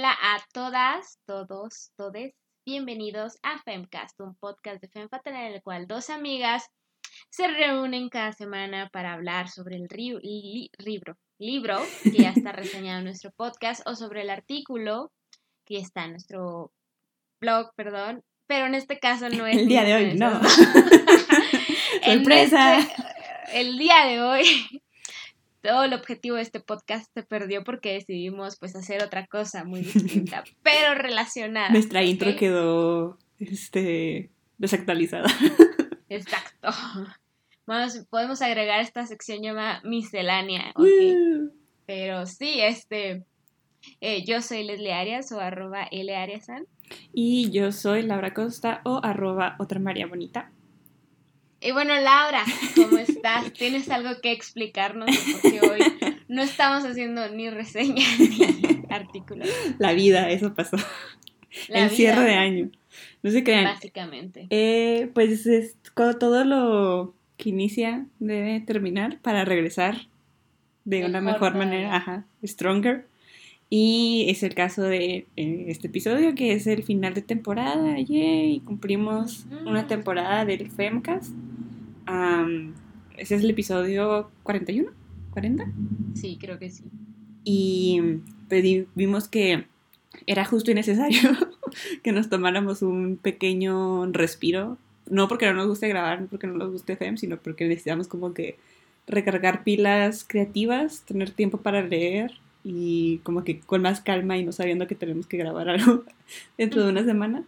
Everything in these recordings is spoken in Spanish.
Hola a todas, todos, todes. Bienvenidos a Femcast, un podcast de FemFatal en el cual dos amigas se reúnen cada semana para hablar sobre el libro, libro que ya está reseñado en nuestro podcast o sobre el artículo que está en nuestro blog, perdón, pero en este caso no es el día de hoy, no. Sorpresa. el día de hoy todo el objetivo de este podcast se perdió porque decidimos pues hacer otra cosa muy distinta, pero relacionada. Nuestra intro quedó este desactualizada. Exacto. Vamos, podemos agregar esta sección llamada miscelánea. Pero sí, este eh, yo soy Leslie Arias o arroba L Ariasan. Y yo soy Laura Costa o arroba otra María Bonita. Y bueno, Laura, ¿cómo estás? ¿Tienes algo que explicarnos? Porque hoy no estamos haciendo ni reseña ni artículos. La vida, eso pasó. El cierre de año. No sé qué. Básicamente. Eh, pues es, todo lo que inicia debe terminar para regresar de una mejor manera. Ajá, stronger. Y es el caso de eh, este episodio, que es el final de temporada. Yay, cumplimos una temporada del Femcast ese es el episodio 41, 40. Sí, creo que sí. Y pues, vimos que era justo y necesario que nos tomáramos un pequeño respiro. No porque no nos guste grabar, no porque no nos guste FEM, sino porque necesitamos como que recargar pilas creativas, tener tiempo para leer y como que con más calma y no sabiendo que tenemos que grabar algo dentro de una semana.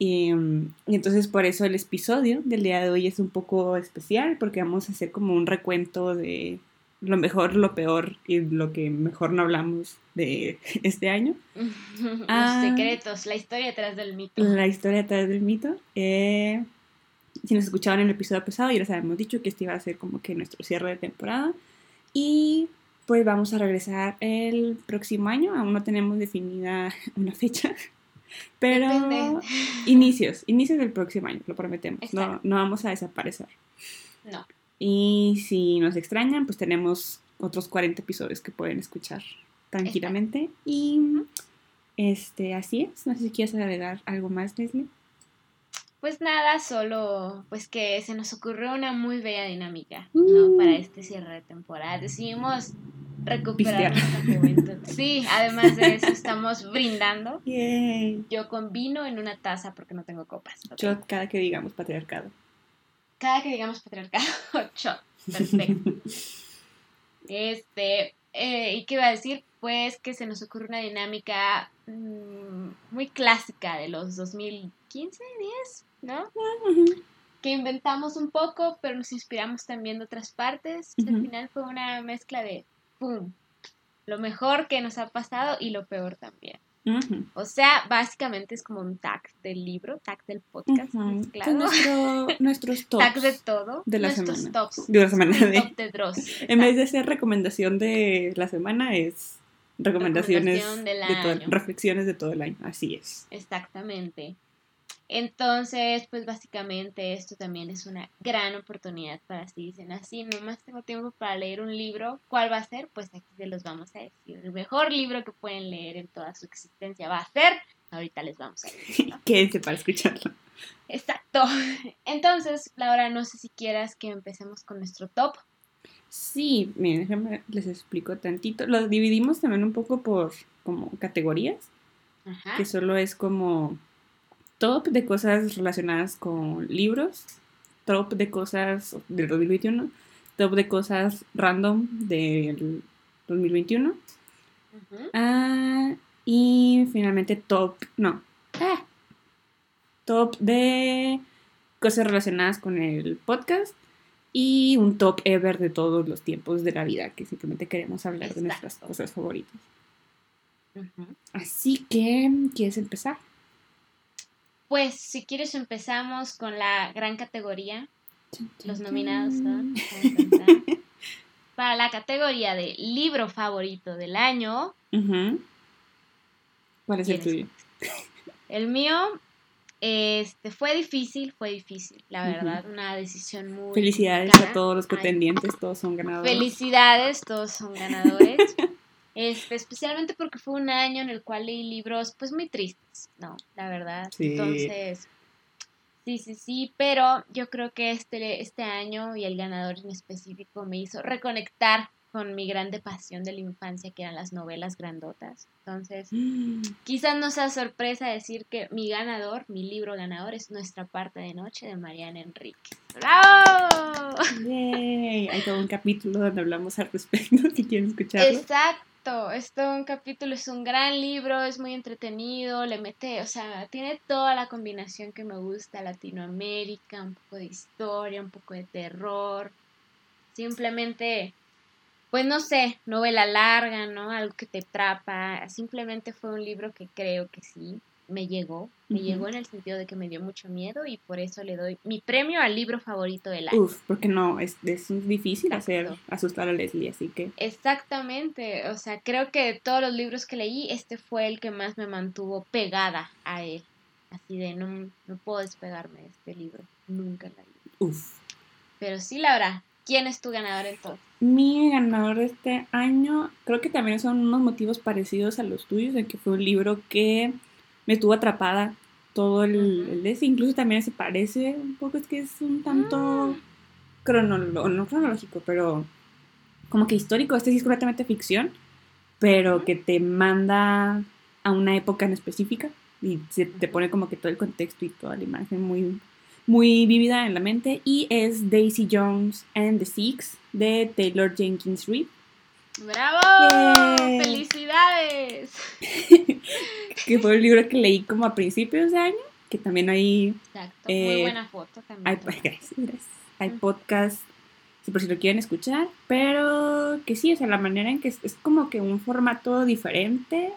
Mm, y, entonces por eso el episodio del día de hoy es un poco especial porque vamos a hacer como un recuento de lo mejor, lo peor y lo que mejor no hablamos de este año. Los ah, secretos, la historia detrás del mito. La historia detrás del mito. Eh, si nos escuchaban en el episodio pasado, ya les habíamos dicho que este iba a ser como que nuestro cierre de temporada. Y pues vamos a regresar el próximo año. Aún no tenemos definida una fecha. Pero inicios, inicios del próximo año, lo prometemos. No, no vamos a desaparecer. No. Y si nos extrañan, pues tenemos otros 40 episodios que pueden escuchar tranquilamente. Y este, así es. No sé si quieres agregar algo más, Leslie. Pues nada, solo pues que se nos ocurrió una muy bella dinámica, ¿no? Uh. Para este cierre de temporada. Decidimos recuperar. Sí, además de eso estamos brindando. Yo con vino en una taza porque no tengo copas. Yo cada que digamos patriarcado. Cada que digamos patriarcado, shot. Perfecto. este, eh, ¿y qué iba a decir? Pues que se nos ocurre una dinámica mm, muy clásica de los 2015, 10, ¿no? Que inventamos un poco, pero nos inspiramos también de otras partes. Al final fue una mezcla de ¡pum! Lo mejor que nos ha pasado y lo peor también. O sea, básicamente es como un tag del libro, tag del podcast. nuestro, nuestros tops. Tag de todo. De la semana. Tops. De la semana. De, top de Dross. En vez de ser recomendación de la semana, es recomendaciones de reflexiones de todo el año. Así es. Exactamente. Entonces, pues básicamente esto también es una gran oportunidad para si dicen así, nomás tengo tiempo para leer un libro, ¿cuál va a ser? Pues aquí se los vamos a decir. El mejor libro que pueden leer en toda su existencia va a ser, ahorita les vamos a decir. Quédense para escucharlo. Exacto. Entonces, Laura, no sé si quieras que empecemos con nuestro top. Sí, miren, déjenme les explico tantito. Lo dividimos también un poco por como categorías, Ajá. que solo es como top de cosas relacionadas con libros, top de cosas del 2021, top de cosas random del 2021. Ah, y finalmente top, no, ah, top de cosas relacionadas con el podcast y un top ever de todos los tiempos de la vida, que simplemente queremos hablar de nuestras cosas favoritas. Así que, ¿quieres empezar? Pues, si quieres, empezamos con la gran categoría. Los nominados son. Para la categoría de libro favorito del año. ¿Cuál es el tuyo? El mío este, fue difícil, fue difícil, la verdad, una decisión muy... Felicidades a todos los pretendientes, todos son ganadores. Felicidades, todos son ganadores. Este, especialmente porque fue un año en el cual leí libros pues muy tristes, ¿no? La verdad. Entonces, sí, sí, sí, pero yo creo que este, este año y el ganador en específico me hizo reconectar con mi grande pasión de la infancia, que eran las novelas grandotas. Entonces, mm. quizás no sea sorpresa decir que mi ganador, mi libro ganador, es Nuestra parte de noche de Mariana Enrique. ¡Bravo! Hay todo un capítulo donde hablamos al respecto, si quieren escucharlo. Exacto, es todo un capítulo, es un gran libro, es muy entretenido, le mete, o sea, tiene toda la combinación que me gusta, Latinoamérica, un poco de historia, un poco de terror. Simplemente pues no sé, novela larga, ¿no? Algo que te atrapa. Simplemente fue un libro que creo que sí me llegó. Me llegó en el sentido de que me dio mucho miedo y por eso le doy mi premio al libro favorito del año. Uf, porque no, es, es difícil hacer asustar a Leslie, así que. Exactamente, o sea, creo que de todos los libros que leí, este fue el que más me mantuvo pegada a él. Así de, no, no puedo despegarme de este libro, nunca la leí. Uf. Pero sí, Laura, ¿quién es tu ganador entonces? Mi ganador de este año, creo que también son unos motivos parecidos a los tuyos, de que fue un libro que me estuvo atrapada todo el, el incluso también se parece un poco, es que es un tanto ah. cronológico, no cronológico, pero como que histórico, este sí es completamente ficción, pero que te manda a una época en específica y se te pone como que todo el contexto y toda la imagen muy muy vívida en la mente y es Daisy Jones and the Six de Taylor Jenkins Reid. ¡Bravo! ¡Felicidades! que fue el libro que leí como a principios de año, que también hay... Exacto, muy eh, buena foto también. Hay, gracias, hay podcast, si por si lo quieren escuchar, pero que sí, o sea, la manera en que es, es como que un formato diferente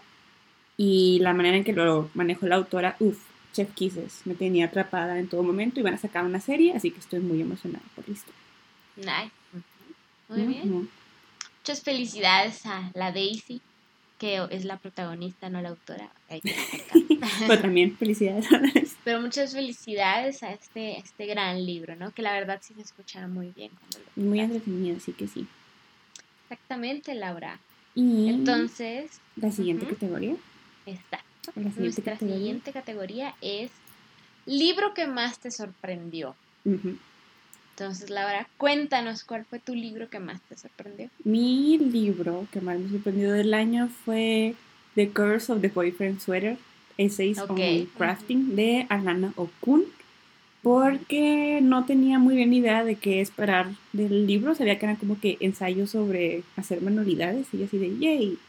y la manera en que lo manejó la autora, uff, Chef Kisses. Me tenía atrapada en todo momento y van a sacar una serie, así que estoy muy emocionada por listo. Nice. Muy bien. Muchas felicidades a la Daisy, que es la protagonista, no la autora. Pero también felicidades a Pero muchas felicidades a este, este gran libro, ¿no? Que la verdad sí se escucha muy bien. muy entretenido, así que sí. Exactamente, Laura. Y entonces... La siguiente categoría. Está. Nuestra siguiente categoría es libro que más te sorprendió. Entonces, Laura, cuéntanos cuál fue tu libro que más te sorprendió. Mi libro que más me sorprendió del año fue The Curse of the Boyfriend Sweater, Essays on Crafting de Alana Okun, porque no tenía muy bien idea de qué esperar del libro. Sabía que eran como que ensayos sobre hacer manualidades y así de, yay,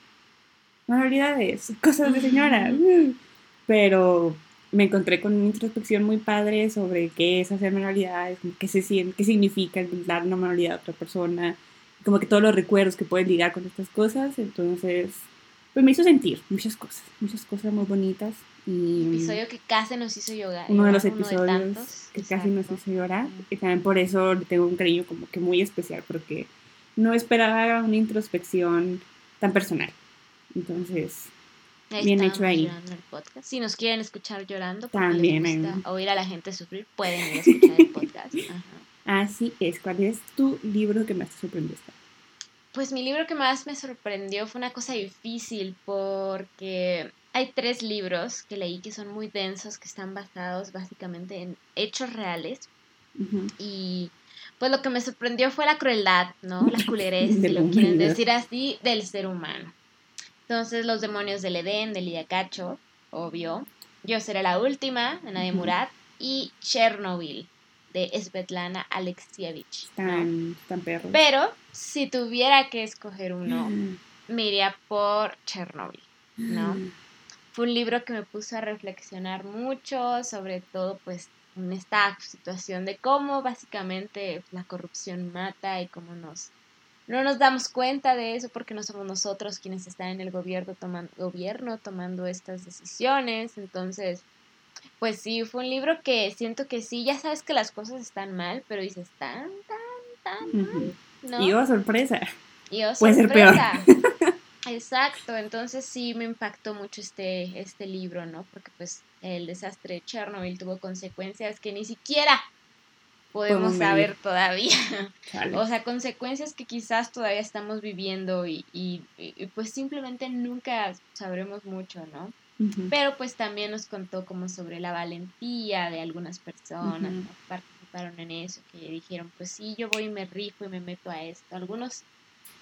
manualidades, cosas de señora. Pero me encontré con una introspección muy padre sobre qué es hacer manualidades, qué, se siente, qué significa dar una manualidad a otra persona, como que todos los recuerdos que pueden ligar con estas cosas. Entonces, pues me hizo sentir muchas cosas, muchas cosas muy bonitas. Y, episodio que casi nos hizo llorar. Uno de los episodios que casi nos hizo llorar. Y también por eso le tengo un cariño como que muy especial, porque no esperaba una introspección tan personal. Entonces, bien hecho ahí. Si nos quieren escuchar llorando, también oír a la gente sufrir, pueden ir a escuchar el podcast. Así es. ¿Cuál es tu libro que más te sorprendió? Pues mi libro que más me sorprendió fue una cosa difícil porque hay tres libros que leí que son muy densos, que están basados básicamente en hechos reales. Y pues lo que me sorprendió fue la crueldad, ¿no? La culerez, si lo quieren decir así, del ser humano. Entonces, Los demonios del Edén, de Lidia Cacho, obvio. Yo seré la última, de Nadia Murat. Y Chernobyl, de Svetlana Alexievich. Tan, tan perro. Pero, si tuviera que escoger uno, me iría por Chernobyl, ¿no? Fue un libro que me puso a reflexionar mucho, sobre todo, pues, en esta situación de cómo básicamente la corrupción mata y cómo nos no nos damos cuenta de eso porque no somos nosotros quienes están en el gobierno tomando, gobierno tomando estas decisiones. Entonces, pues sí, fue un libro que siento que sí, ya sabes que las cosas están mal, pero dices tan, tan, tan mal. ¿no? Y oh, sorpresa. Y oh, Puede ser peor. Exacto, entonces sí me impactó mucho este, este libro, ¿no? Porque pues el desastre de Chernobyl tuvo consecuencias que ni siquiera podemos saber todavía. O sea, consecuencias que quizás todavía estamos viviendo y, y, pues simplemente nunca sabremos mucho, ¿no? Pero pues también nos contó como sobre la valentía de algunas personas que participaron en eso, que dijeron, pues sí, yo voy y me rifo y me meto a esto. Algunos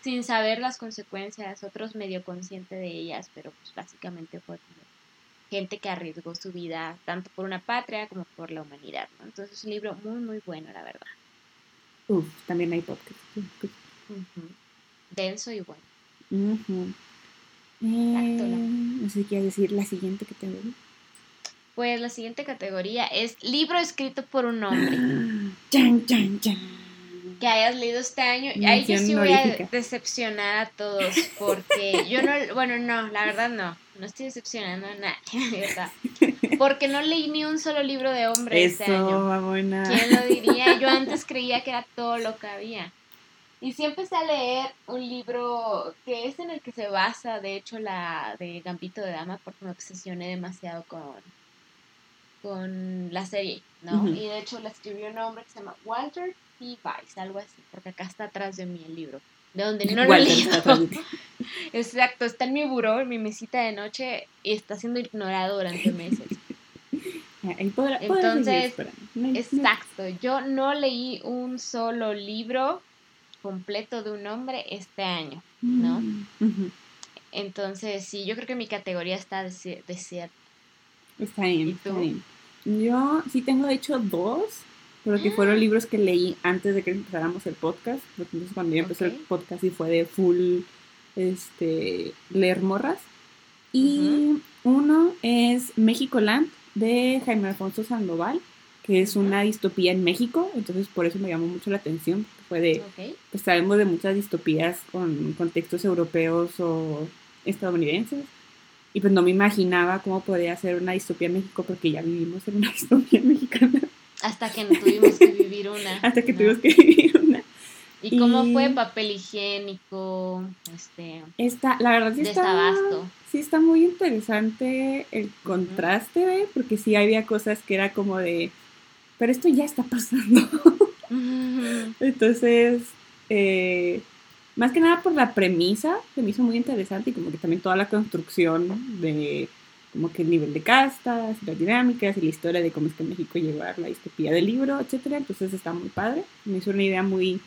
sin saber las consecuencias, otros medio consciente de ellas, pero pues básicamente fue gente que arriesgó su vida tanto por una patria como por la humanidad, ¿no? Entonces es un libro muy, muy bueno, la verdad. Uf, también hay podcast. Denso y bueno. no sé qué decir la siguiente categoría. Pues la siguiente categoría es libro escrito por un hombre. Chan, chan, chan que hayas leído este año. Ahí yo sí voy a decepcionar a todos porque yo no, bueno, no, la verdad no, no estoy decepcionando a nadie, Porque no leí ni un solo libro de hombre este año. ¿Quién lo diría? Yo antes creía que era todo lo que había. Y sí empecé a leer un libro que es en el que se basa, de hecho, la de Gambito de Dama, porque me obsesioné demasiado con, con la serie, ¿no? Y de hecho la escribió un hombre que se llama Walter y Vice, algo así, porque acá está atrás de mí el libro. De donde no lo he Exacto, está en mi buró, en mi mesita de noche y está siendo ignorado durante meses. Entonces, exacto, yo no leí un solo libro completo de un hombre este año, ¿no? Mm, Entonces, sí, yo creo que mi categoría está desierta. Está bien, está bien. Yo sí tengo, de hecho, dos pero que fueron libros que leí antes de que empezáramos el podcast. Entonces cuando yo empecé el podcast y fue de full este, leer morras. Y uno es México Land de Jaime Alfonso Sandoval, que es una distopía en México, entonces por eso me llamó mucho la atención, fue de, pues sabemos de muchas distopías con contextos europeos o estadounidenses, y pues no me imaginaba cómo podría ser una distopía en México porque ya vivimos en una distopía mexicana. Hasta que tuvimos que vivir una. Hasta que tuvimos que vivir una. ¿Y, cómo fue papel higiénico? Este, está, la verdad sí está, sí está muy interesante el contraste, ¿eh? porque sí había cosas que era como de, pero esto ya está pasando. Entonces, eh, más que nada por la premisa, se me hizo muy interesante y como que también toda la construcción de como que el nivel de castas, las dinámicas y la historia de cómo es que México llegó a la distopía del libro, etcétera. Entonces está muy padre. Me hizo una idea muy,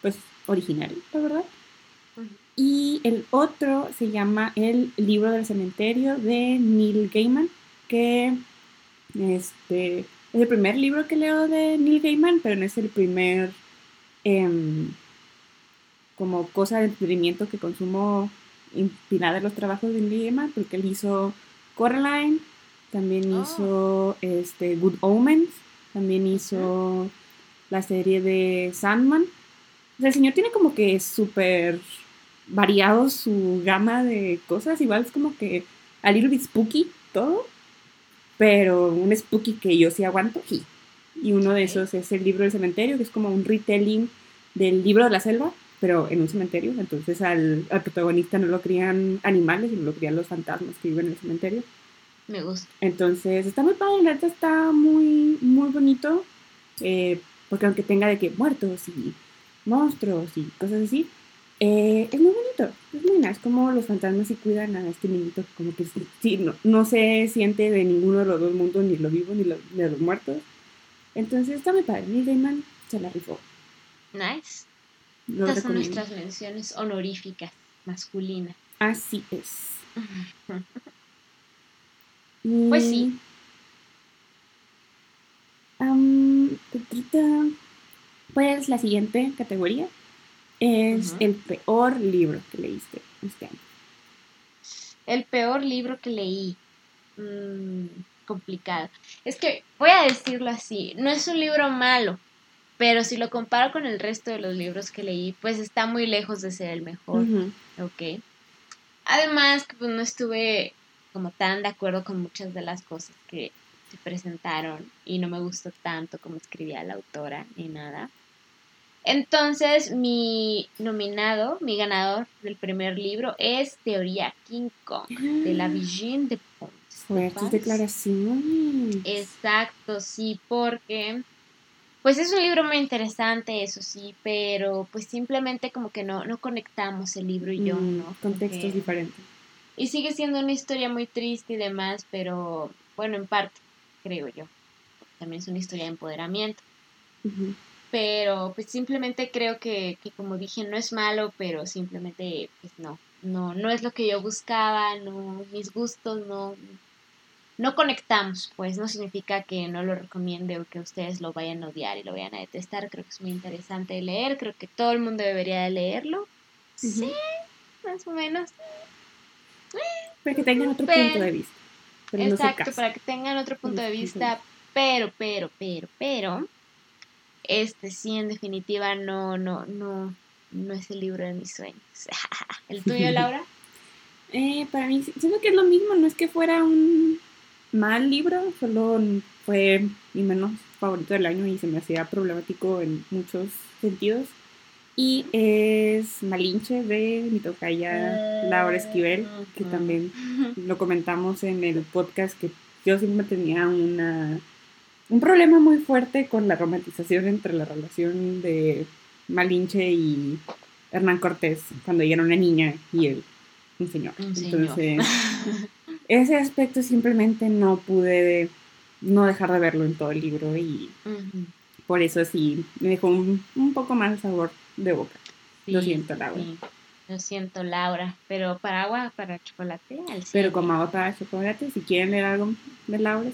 pues, original, la verdad. Y el otro se llama El libro del cementerio de Neil Gaiman, que este, es el primer libro que leo de Neil Gaiman, pero no es el primer em, como cosa de entretenimiento que consumo inspirada en los trabajos de Neil Gaiman, porque él hizo Coraline, también ah. hizo este, Good Omens, también hizo la serie de Sandman. el señor tiene como que súper variado su gama de cosas, igual es como que a little bit spooky todo, pero un spooky que yo sí aguanto. Y, y uno de esos es el libro del cementerio, que es como un retelling del libro de la selva, pero en un cementerio. Entonces al, protagonista no lo crían animales, sino lo crían los fantasmas que viven en el cementerio. Me gusta. Entonces está muy padre, la está muy, muy bonito. Eh, porque aunque tenga de que muertos y monstruos y cosas así, eh, es muy bonito, es muy nice, como los fantasmas sí cuidan a este niñito, como que sí, no, no, se siente de ninguno de los dos mundos, ni lo vivo ni lo, de los muertos. Entonces está muy padre, Neil Gaiman se la rifó. Nice. Estas son nuestras menciones honoríficas masculinas. Así es. pues sí. pues la siguiente categoría es el peor libro que leíste este año. El peor libro que leí. Mm, complicado. Es que voy a decirlo así, no es un libro malo, pero si lo comparo con el resto de los libros que leí, pues está muy lejos de ser el mejor, ¿ok? Además, pues no estuve como tan de acuerdo con muchas de las cosas que se presentaron y no me gustó tanto como escribía la autora ni nada. Entonces, mi nominado, mi ganador del primer libro es Teoría King Kong, de la Virgin de Pons. Fuertes declaraciones. Exacto, sí, porque Pues es un libro muy interesante, eso sí, pero pues simplemente como que no, no conectamos el libro y yo, mm, ¿no? Contextos diferentes. Y sigue siendo una historia muy triste y demás, pero bueno, en parte, creo yo. También es una historia de empoderamiento. Pero pues simplemente creo que, que, como dije, no es malo, pero simplemente pues no, no, no es lo que yo buscaba, no, mis gustos no, no conectamos, pues no significa que no lo recomiende o que ustedes lo vayan a odiar y lo vayan a detestar. Creo que es muy interesante de leer, creo que todo el mundo debería de leerlo. Sí, más o menos. Para que tengan otro punto de vista. exacto, para que tengan otro punto de vista, pero, pero, pero, pero, este sí, en definitiva, no, no, no, no es el libro de mis sueños. ¿El tuyo, Laura? Eh, para mí, siento que es lo mismo, no es que fuera un mal libro, solo fue mi menos favorito del año y se me hacía problemático en muchos sentidos. Y es Malinche de mi tocaya Laura Esquivel, que también lo comentamos en el podcast que yo siempre tenía una, un problema muy fuerte con la romantización entre la relación de Malinche y Hernán Cortés cuando ella era una niña y él un señor. Entonces, ese aspecto simplemente no pude no dejar de verlo en todo el libro y por eso sí me dejó un, poco más sabor de boca. lo siento, Laura. Lo siento, Laura. Pero para agua, para chocolate, Pero como agua para chocolate, si quieren leer algo de Laura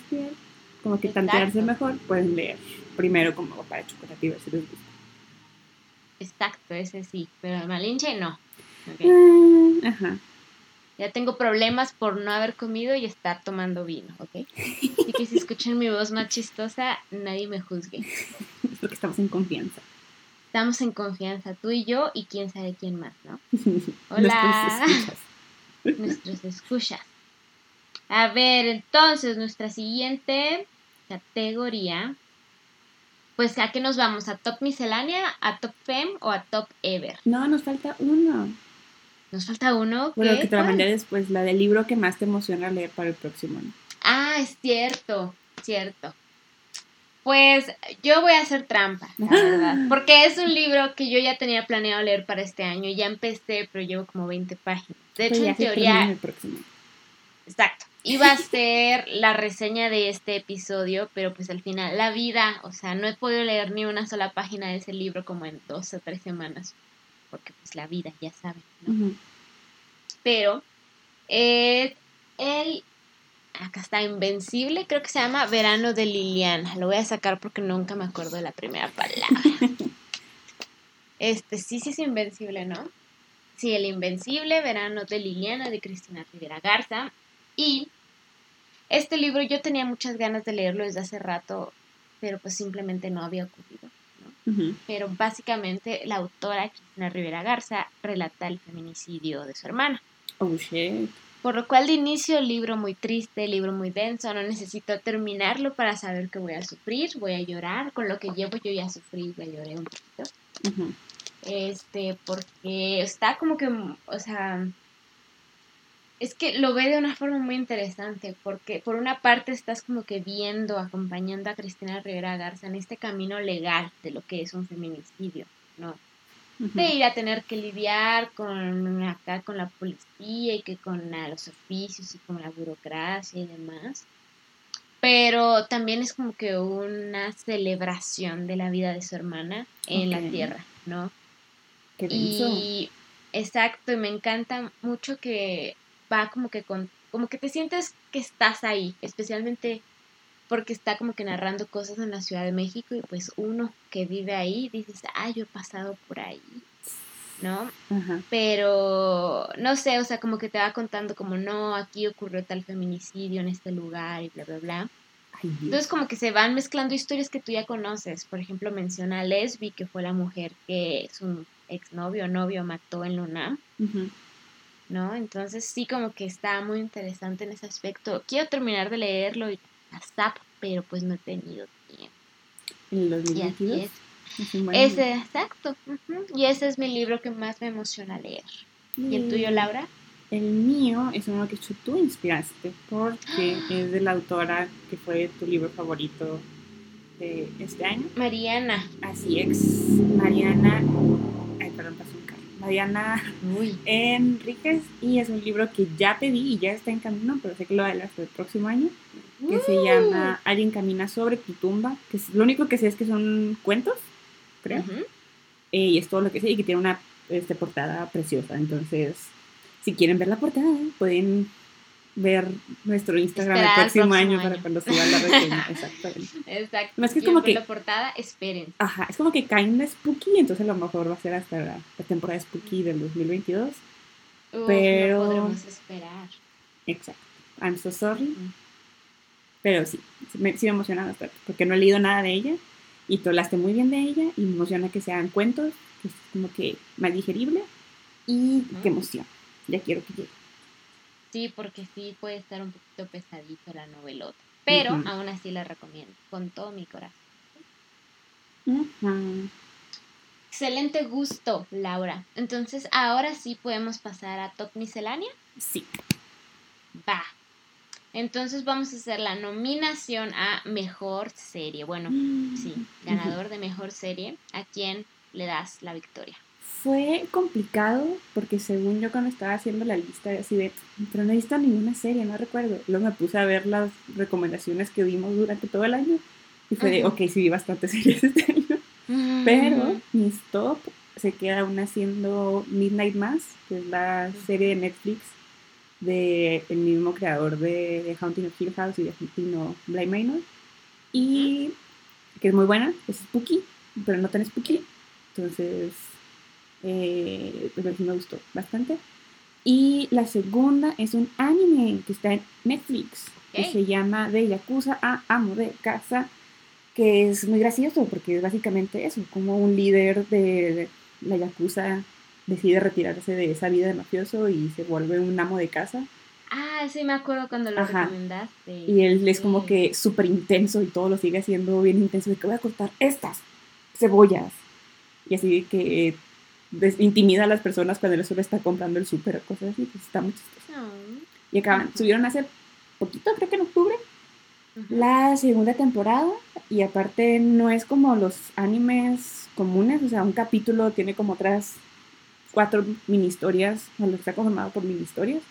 como que tantearse mejor, pueden leer primero como agua para chocolate y ver si les gusta. Exacto, ese sí. Pero Malinche no. Ah, ajá. Ya tengo problemas por no haber comido y estar tomando vino, ¿ok? Así que si escuchan mi voz más chistosa, nadie me juzgue. Es porque estamos en confianza. Estamos en confianza, tú y yo y quién sabe quién más, ¿no? Hola. Nuestros escuchas. Nuestros escuchas. A ver, entonces, nuestra siguiente categoría. Pues, ¿a qué nos vamos? ¿A Top Miscelánea, a Top Fem o a Top Ever? No, nos falta uno. Nos falta uno. Bueno, que te la mandé después, la del libro que más te emociona leer para el próximo año. Ah, es cierto, cierto. Pues yo voy a hacer trampa, la verdad. Porque es un libro que yo ya tenía planeado leer para este año. Ya empecé, pero llevo como 20 páginas. De hecho, en teoría. El próximo. Exacto. Iba a ser la reseña de este episodio, pero pues al final, la vida, o sea, no he podido leer ni una sola página de ese libro como en dos o tres semanas porque pues la vida, ya saben, ¿no? Pero eh, él, acá está Invencible, creo que se llama Verano de Liliana. Lo voy a sacar porque nunca me acuerdo de la primera palabra. este, sí, sí es Invencible, ¿no? Sí, El Invencible, Verano de Liliana, de Cristina Rivera Garza. Y este libro yo tenía muchas ganas de leerlo desde hace rato, pero pues simplemente no había ocurrido. Pero básicamente la autora, Cristina Rivera Garza, relata el feminicidio de su hermana. Oh, shit. Por lo cual de inicio el libro muy triste, libro muy denso, no necesito terminarlo para saber que voy a sufrir, voy a llorar, con lo que llevo yo ya sufrí, ya lloré un poquito. Este, porque está como que, o sea, es que lo ve de una forma muy interesante, porque por una parte estás como que viendo, acompañando a Cristina Rivera Garza en este camino legal de lo que es un feminicidio, ¿no? De ir a tener que lidiar con acá con la policía y que con los oficios y con la burocracia y demás. Pero también es como que una celebración de la vida de su hermana en la tierra, ¿no? Qué y exacto, y me encanta mucho que va como que con, como que te sientes que estás ahí, especialmente porque está como que narrando cosas en la Ciudad de México y pues uno que vive ahí dices, ah, yo he pasado por ahí, ¿no? Pero no sé, o sea, como que te va contando como, no, aquí ocurrió tal feminicidio en este lugar y bla, bla, bla. Entonces como que se van mezclando historias que tú ya conoces. Por ejemplo, menciona a Lesbi, que fue la mujer que su exnovio o novio mató en Luna. ¿No? Entonces sí como que está muy interesante en ese aspecto. Quiero terminar de leerlo y zap, pero pues no he tenido tiempo. ¿En los 2022? Ese, exacto. Y ese es mi libro que más me emociona leer. ¿Y el tuyo, Laura? El mío es uno que tú inspiraste porque es de la autora que fue tu libro favorito de este año. Mariana. Así es, Mariana. Ay, perdón, pasó carro. Mariana Enríquez. Y es un libro que ya pedí y ya está en camino, pero sé que lo haré hasta el próximo año. Que se llama Alguien camina sobre tu tumba. Que es, lo único que sé es que son cuentos, creo. Eh, y es todo lo que sé y que tiene una este, portada preciosa. Entonces, si quieren ver la portada, pueden ver nuestro Instagram el próximo, año, para cuando se la reseña. Exactamente. Exacto. es que es como que la portada, esperen. Ajá, es como que cae en Spooky, entonces a lo mejor va a ser hasta la, temporada Spooky del 2022. pero no podremos esperar. Exacto. I'm so sorry. Pero sí, me, sí me emociona bastante, porque no he leído nada de ella y tú hablaste muy bien de ella y me emociona que sean cuentos, que es como que más digerible y qué emoción. Ya quiero que llegue. Sí, porque sí puede estar un poquito pesadito la novelota. Pero aún así la recomiendo, con todo mi corazón. Excelente gusto, Laura. Entonces, ahora sí podemos pasar a Top Miscelánea. Sí. Va. Entonces vamos a hacer la nominación a mejor serie. Bueno, mm. sí, ganador de mejor serie. ¿A quién le das la victoria? Fue complicado porque según yo cuando estaba haciendo la lista así de, pero no he visto ninguna serie, no recuerdo. Luego me puse a ver las recomendaciones que vimos durante todo el año y fue de, ok, sí vi bastantes series este año. Pero mis top se queda aún haciendo Midnight Mass, que es la serie de Netflix de el mismo creador de, de Haunting of Hill House y de Haunting Blind Manor. Y que es muy buena, es spooky, pero no tan spooky. Entonces eh, pues me gustó bastante. Y la segunda es un anime que está en Netflix, que se llama De Yakuza a Amo de Casa, que es muy gracioso porque es básicamente eso, como un líder de la Yakuza decide retirarse de esa vida de mafioso y se vuelve un amo de casa. Ah, sí, me acuerdo cuando lo recomendaste. Y él es como que súper intenso y todo lo sigue haciendo bien intenso, de que voy a cortar estas cebollas. Y así que intimida a las personas cuando el solo está comprando el súper o cosas así, pues está muy chistoso. Y acaban, subieron hace poquito, creo que en octubre, la segunda temporada y aparte no es como los animes comunes, o sea, un capítulo tiene como otras cuatro mini historias, o lo está conformado por mini historias.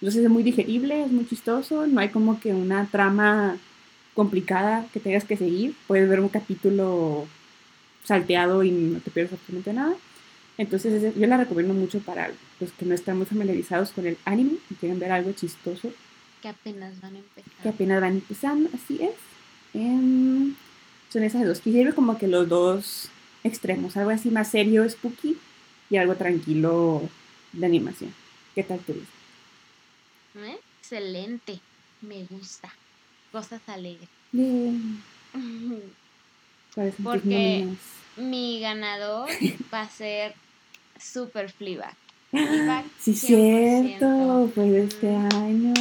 Entonces es muy digerible, es muy chistoso, no hay como que una trama complicada que tengas que seguir. Puedes ver un capítulo salteado y no te pierdes absolutamente nada. Entonces yo la recomiendo mucho para los que no están muy familiarizados con el anime y quieren ver algo chistoso. Que apenas van empezando. Que apenas van empezando, así es. Em, son esas dos. Quisiera como que los dos extremos, algo así más serio, spooky, y algo tranquilo de animación. ¿Qué tal tú? ¿Eh? Excelente, me gusta. Cosas alegres. Bien. Porque mi ganador va a ser super Fleabag. sí, cierto, fue de este año.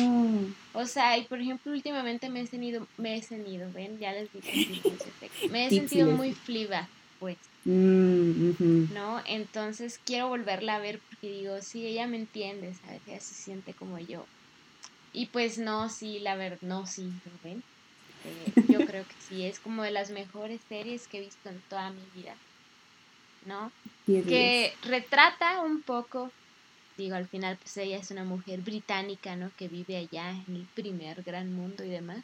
O sea, y por ejemplo, últimamente me he sentido, me he sentido, ven, ya les dije, me he sentido muy Fleabag, pues. Mm, ¿No? Entonces quiero volverla a ver porque digo, sí, ella me entiende, ¿sabes? Ella se siente como yo. Y pues no, sí, la verdad, no, sí, ¿ven? Este, yo creo que sí, es como de las mejores series que he visto en toda mi vida. ¿No? Que retrata un poco, digo, al final pues ella es una mujer británica, ¿no? Que vive allá en el primer gran mundo y demás.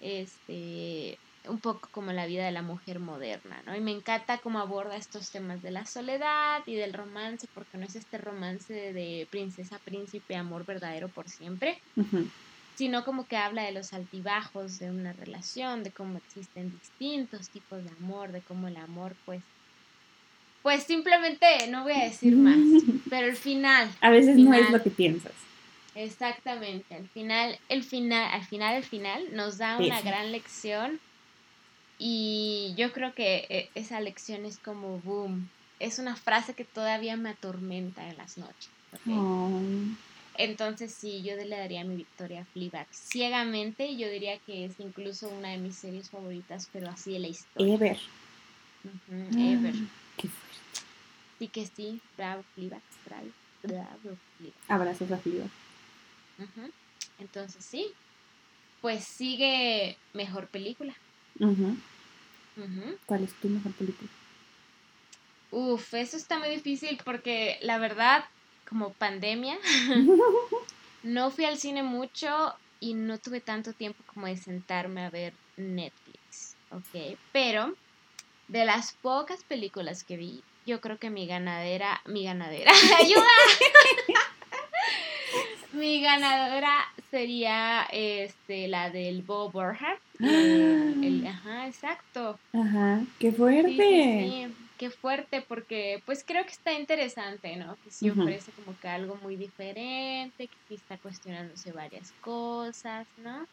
Este, un poco como la vida de la mujer moderna, ¿no? Y me encanta cómo aborda estos temas de la soledad y del romance, porque no es este romance de princesa, príncipe, amor verdadero por siempre, sino como que habla de los altibajos de una relación, de cómo existen distintos tipos de amor, de cómo el amor pues pues simplemente no voy a decir más, pero el final. A veces no es lo que piensas. Exactamente, al final, el final, al final, el final nos da una gran lección y yo creo que e, esa lección es como boom, es una frase que todavía me atormenta en las noches. Oh. Entonces sí, yo le daría mi victoria a Fleabag ciegamente, yo diría que es incluso una de mis series favoritas, pero así de la historia. Ever. ever. Ah, qué Sí que sí, bravo, Fleabag, bravo, bravo, Abrazos a Fleabag. Entonces sí, pues sigue mejor película. ¿Cuál es tu mejor película? Uf, eso está muy difícil porque la verdad, como pandemia, no fui al cine mucho y no tuve tanto tiempo como de sentarme a ver Netflix, ¿ok? Pero de las pocas películas que vi, yo creo que mi ganadera, mi ganadera, ayuda. mi ganadora sería este la del Bob Burnham. ajá, exacto. Ajá, qué fuerte. Sí, qué fuerte porque pues creo que está interesante, ¿no? Que sí ofrece como que algo muy diferente, que sí está cuestionándose varias cosas, ¿no?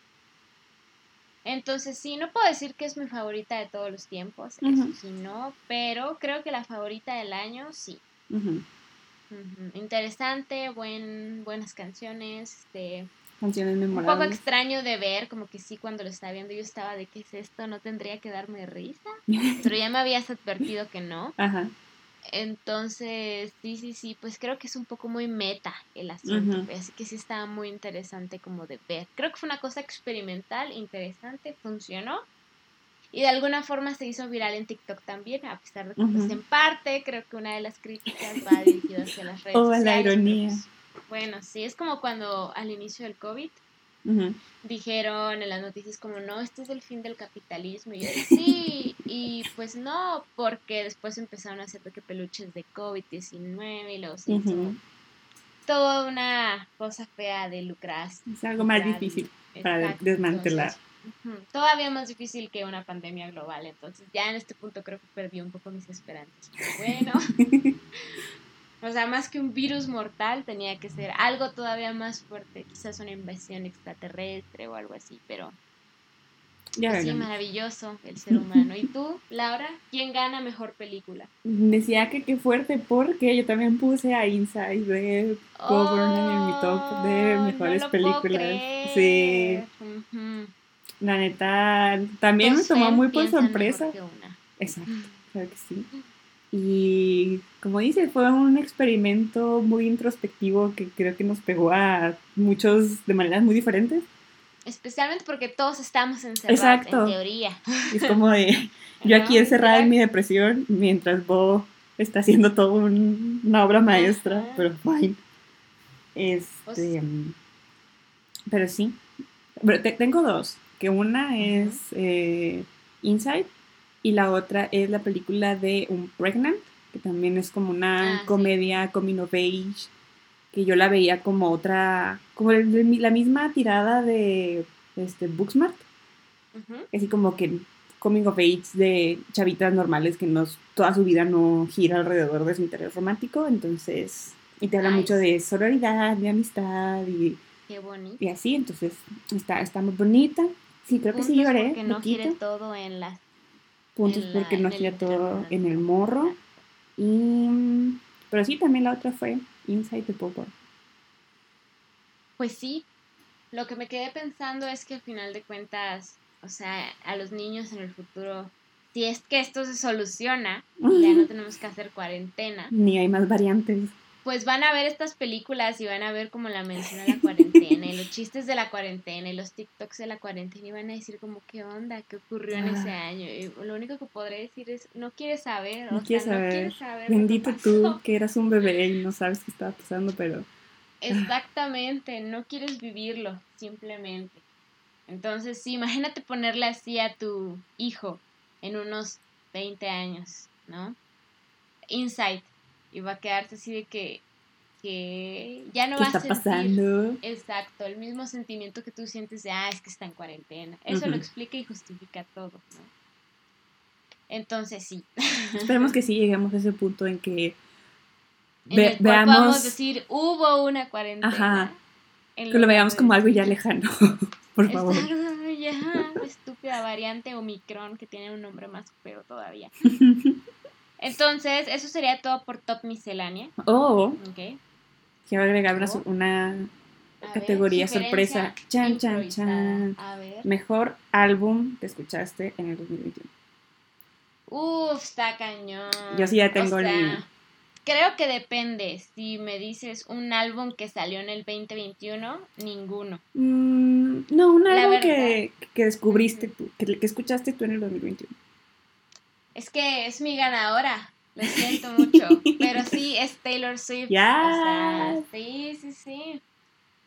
Entonces sí, no puedo decir que es mi favorita de todos los tiempos, eso sí no, pero creo que la favorita del año sí. Interesante, buen, buenas canciones, este, canciones memorables. Un poco extraño de ver, como que sí, cuando lo estaba viendo yo estaba de qué es esto, no tendría que darme risa, pero ya me habías advertido que no. Ajá. Entonces, sí, sí, sí, pues creo que es un poco muy meta el asunto, así que sí estaba muy interesante como de ver. Creo que fue una cosa experimental, interesante, funcionó. Y de alguna forma se hizo viral en TikTok también, a pesar de que pues, en parte creo que una de las críticas va dirigida hacia las redes oh, sociales. la ironía. Pues, bueno, sí, es como cuando al inicio del COVID dijeron en las noticias como, no, este es el fin del capitalismo. Y yo, sí, y pues no, porque después empezaron a hacer que peluches de COVID-19 y luego se hizo toda una cosa fea de lucrar. Es algo más difícil para desmantelar. todavía más difícil que una pandemia global, entonces ya en este punto creo que perdí un poco mis esperanzas. bueno, O sea, más que un virus mortal tenía que ser algo todavía más fuerte, quizás una invasión extraterrestre o algo así, pero ya sí, maravilloso el ser humano. ¿Y tú, Laura? ¿Quién gana mejor película? Decía que qué fuerte porque yo también puse a Inside de oh, en mi top de mejores películas. Sí. La neta, también me tomó muy por sorpresa. Exacto, claro que sí. Y como dices, fue un experimento muy introspectivo que creo que nos pegó a muchos de maneras muy diferentes. Especialmente porque todos estamos encerrados en teoría. Es como de, yo aquí encerrada en mi depresión mientras vos está haciendo todo una obra maestra, pero fine. Este, pero sí. tengo dos, que una es eh, Inside y la otra es la película de Un Pregnant, que también es como una ah, comedia coming of age, que yo la veía como otra, como la misma tirada de este, Booksmart. Así como que coming of age de chavitas normales que no, toda su vida no gira alrededor de su interés romántico, entonces, y te habla mucho de sororidad, de amistad y... Qué bonito. Y así, entonces está, está muy bonita. Sí, creo que sí lloré. Que no quiere todo en las puntos porque no hacía todo en el morro. Y, pero sí, también la otra fue Inside the Popper. Pues sí, lo que me quedé pensando es que al final de cuentas, o sea, a los niños en el futuro, si es que esto se soluciona, ya no tenemos que hacer cuarentena. Ni hay más variantes pues van a ver estas películas y van a ver como la mención a la cuarentena y los chistes de la cuarentena y los TikToks de la cuarentena y van a decir como qué onda, qué ocurrió en ese año. Y lo único que podré decir es, no quieres saber, no, quieres, saber. Bendito tú que eras un bebé y no sabes qué estaba pasando, pero... Exactamente, no quieres vivirlo, simplemente. Entonces, sí, imagínate ponerle así a tu hijo en unos 20 años, ¿no? Insight y va a quedarse así de que, que ya no va a sentir pasando? exacto el mismo sentimiento que tú sientes de ah es que está en cuarentena eso lo explica y justifica todo ¿no? entonces sí esperemos que sí lleguemos a ese punto en que en veamos decir hubo una cuarentena Ajá. que lo veamos como algo ya lejano por favor ya estúpida variante Omicron que tiene un nombre más feo todavía Entonces, eso sería todo por Top Miscelánea. Oh. Ok. Quiero agregar una, categoría sorpresa. Chan, chan, chan. A ver. Mejor álbum que escuchaste en el 2021. Uf, está cañón. Yo sí ya tengo el Creo que depende. Si me dices un álbum que salió en el 2021, ninguno. Mm, no, un álbum que, que, descubriste tú, que, que, escuchaste tú en el 2021. Es que es mi ganadora, lo siento mucho, pero sí es Taylor Swift. Ya. sí, sí, sí.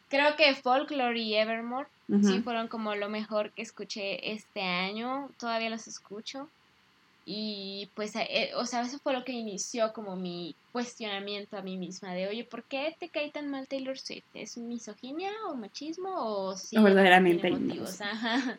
Creo que Folklore y Evermore sí fueron como lo mejor que escuché este año, todavía los escucho. Y pues, eh, o sea, eso fue lo que inició como mi cuestionamiento a mí misma de, oye, ¿por qué te cae tan mal Taylor Swift? ¿Es misoginia o machismo o sí? verdaderamente motivos? Ajá.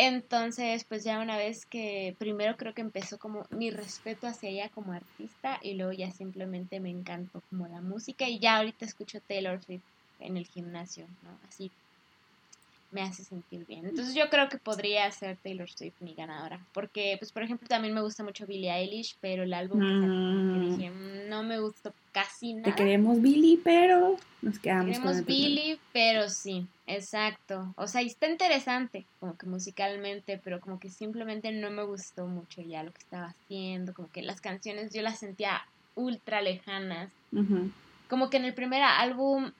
Entonces, pues ya una vez que primero creo que empezó como mi respeto hacia ella como artista y luego ya simplemente me encantó como la música y ya ahorita escucho Taylor Swift en el gimnasio, ¿no? Así me hace sentir bien. Entonces yo creo que podría ser Taylor Swift mi ganadora. Porque, pues, por ejemplo, también me gusta mucho Billie Eilish, pero el álbum que, mm. dije, mm, no me gustó casi nada. Te queremos Billie, pero nos quedamos queremos Billie, pero sí, exacto. O sea, está interesante, como que musicalmente, pero como que simplemente no me gustó mucho ya lo que estaba haciendo. Como que las canciones yo las sentía ultra lejanas. Como que en el primer álbum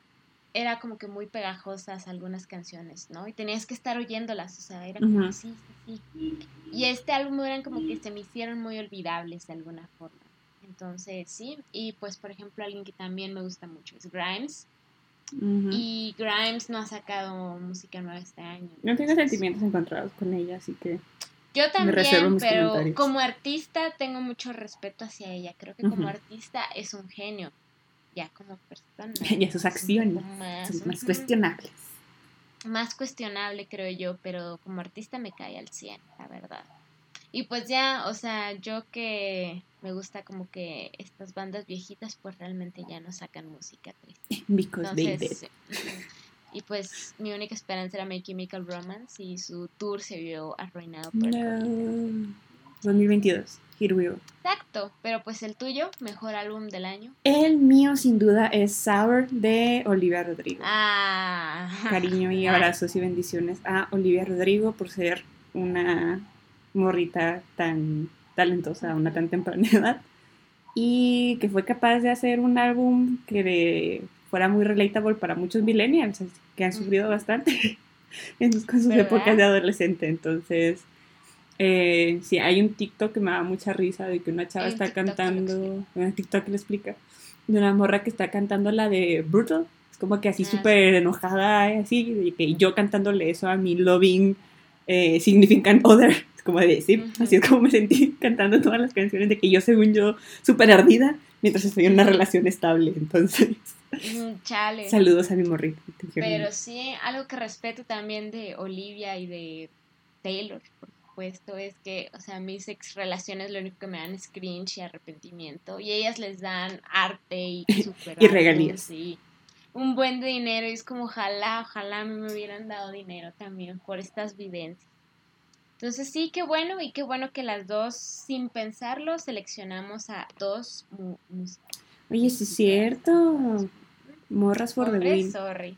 era como que muy pegajosas algunas canciones, ¿no? Y tenías que estar oyéndolas, o sea, era como, sí, sí, sí. Y este álbum eran como que se me hicieron muy olvidables de alguna forma. Entonces, sí. Y pues, por ejemplo, alguien que también me gusta mucho es Grimes. Y Grimes no ha sacado música nueva este año. No tengo sentimientos encontrados con ella, así que... Yo también, pero como artista tengo mucho respeto hacia ella. Creo que como artista es un genio ya como persona. y sus acciones son más cuestionables. Más cuestionable, creo yo, pero como artista me cae al 100, la verdad. Y pues ya, o sea, yo que me gusta como que estas bandas viejitas, pues realmente ya no sacan música triste. Because Y pues mi única esperanza era My Chemical Romance y su tour se vio arruinado por no. 2022. Exacto, pero pues el tuyo, mejor álbum del año. El mío sin duda es Sour de Olivia Rodrigo. Ah. Cariño y abrazos y bendiciones a Olivia Rodrigo por ser una morrita tan talentosa a una tan temprana edad y que fue capaz de hacer un álbum que fuera muy relatable para muchos millennials que han sufrido bastante en sus, sus épocas de adolescente. Entonces, eh, sí, hay un TikTok que me da mucha risa de que una chava está cantando, un TikTok que le explica, de una morra que está cantando la de Brutal, es como que así ah, súper enojada, y así, y que yo cantándole eso a mi loving eh, significant other, es como de decir, así es como me sentí cantando todas las canciones de que yo según yo súper ardida mientras estoy en una relación estable, entonces... Chale. Saludos a mi morrito. Pero sí, algo que respeto también de Olivia y de Taylor, esto es que, o sea, mis ex relaciones lo único que me dan es cringe y arrepentimiento. Y ellas les dan arte y super Y regalías. Y un buen dinero. Y es como, ojalá, ojalá me hubieran dado dinero también por estas vivencias. Entonces sí, qué bueno y qué bueno que las dos, sin pensarlo, seleccionamos a dos músicos. Oye, sí es cierto. Morras for the win. Sorry.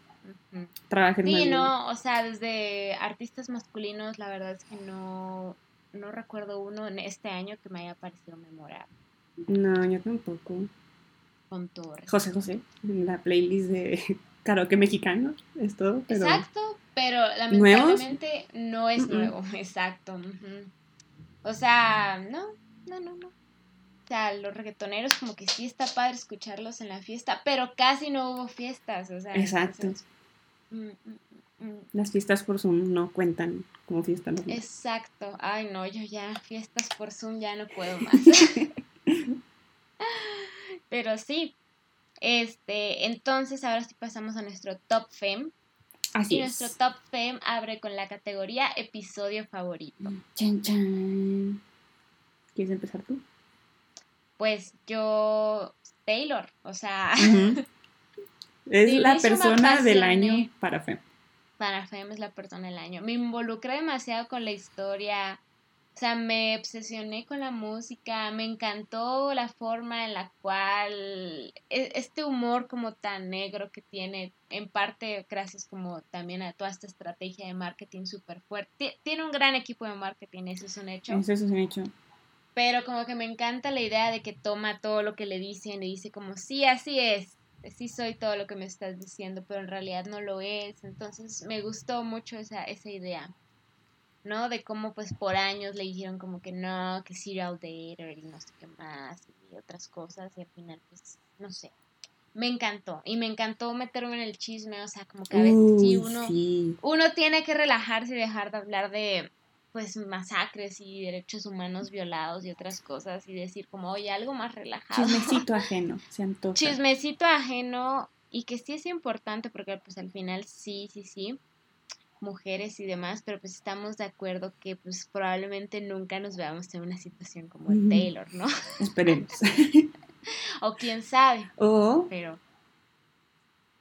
Trabajen sí, no, o sea, desde artistas masculinos, la verdad es que no, no recuerdo uno en este año que me haya parecido memorable. No, yo tampoco. Con Torres. José José, en la playlist de karaoke mexicano, es todo. Pero... Exacto, pero lamentablemente no es nuevo, exacto. O sea, no, no, no, no. O sea, los reggaetoneros como que sí está padre escucharlos en la fiesta, pero casi no hubo fiestas, o sea. Exacto. Las fiestas por Zoom no cuentan como fiesta Exacto. Ay, no, yo ya fiestas por Zoom ya no puedo más. Pero sí. Este, entonces ahora sí pasamos a nuestro top fem. Así y nuestro top fem abre con la categoría episodio favorito. Chan, chan. ¿Quieres empezar tú? Pues yo Taylor, o sea, Es la persona del año para FEM. Para FEM es la persona del año. Me involucré demasiado con la historia. O sea, me obsesioné con la música, me encantó la forma en la cual e, este humor como tan negro que tiene, en parte gracias como también a toda esta estrategia de marketing súper fuerte. Tiene un gran equipo de marketing, eso es un hecho. Eso es un hecho. Pero como que me encanta la idea de que toma todo lo que le dicen y dice como, sí, así es, sí soy todo lo que me estás diciendo, pero en realidad no lo es. Entonces me gustó mucho esa, esa idea, ¿no? De cómo pues por años le dijeron como que no, que serial dater y no sé qué más y otras cosas y al final pues no sé. Me encantó y me encantó meterme en el chisme, o sea, como que a veces sí uno, uno tiene que relajarse y dejar de hablar de pues masacres y derechos humanos violados y otras cosas y decir como, oye, algo más relajado. Chismecito ajeno, se antoja. Chismecito ajeno y que sí es importante porque pues al final sí, sí, sí, mujeres y demás, pero pues estamos de acuerdo que pues probablemente nunca nos veamos en una situación como el Taylor, ¿no? Esperemos. o quién sabe. O... Pero...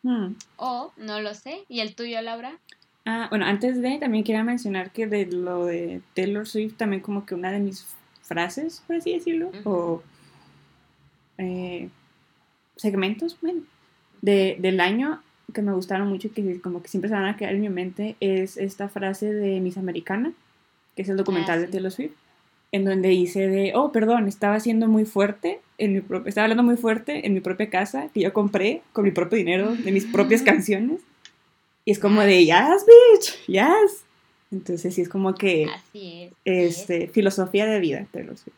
Hmm. O, no lo sé. ¿Y el tuyo, Laura? Ah, bueno, antes de, también quería mencionar que de lo de Taylor Swift, también como que una de mis frases, por así decirlo, o eh, segmentos, bueno, de, del año que me gustaron mucho y que como que siempre se van a quedar en mi mente es esta frase de Miss Americana, que es el documental ah, de Taylor Swift, en donde dice de, oh, perdón, estaba siendo muy fuerte, en mi estaba hablando muy fuerte en mi propia casa, que yo compré con mi propio dinero, de mis propias canciones, y es como de, yes, bitch, yes. Entonces sí es como que... Así es. Este, filosofía de vida, te lo sé.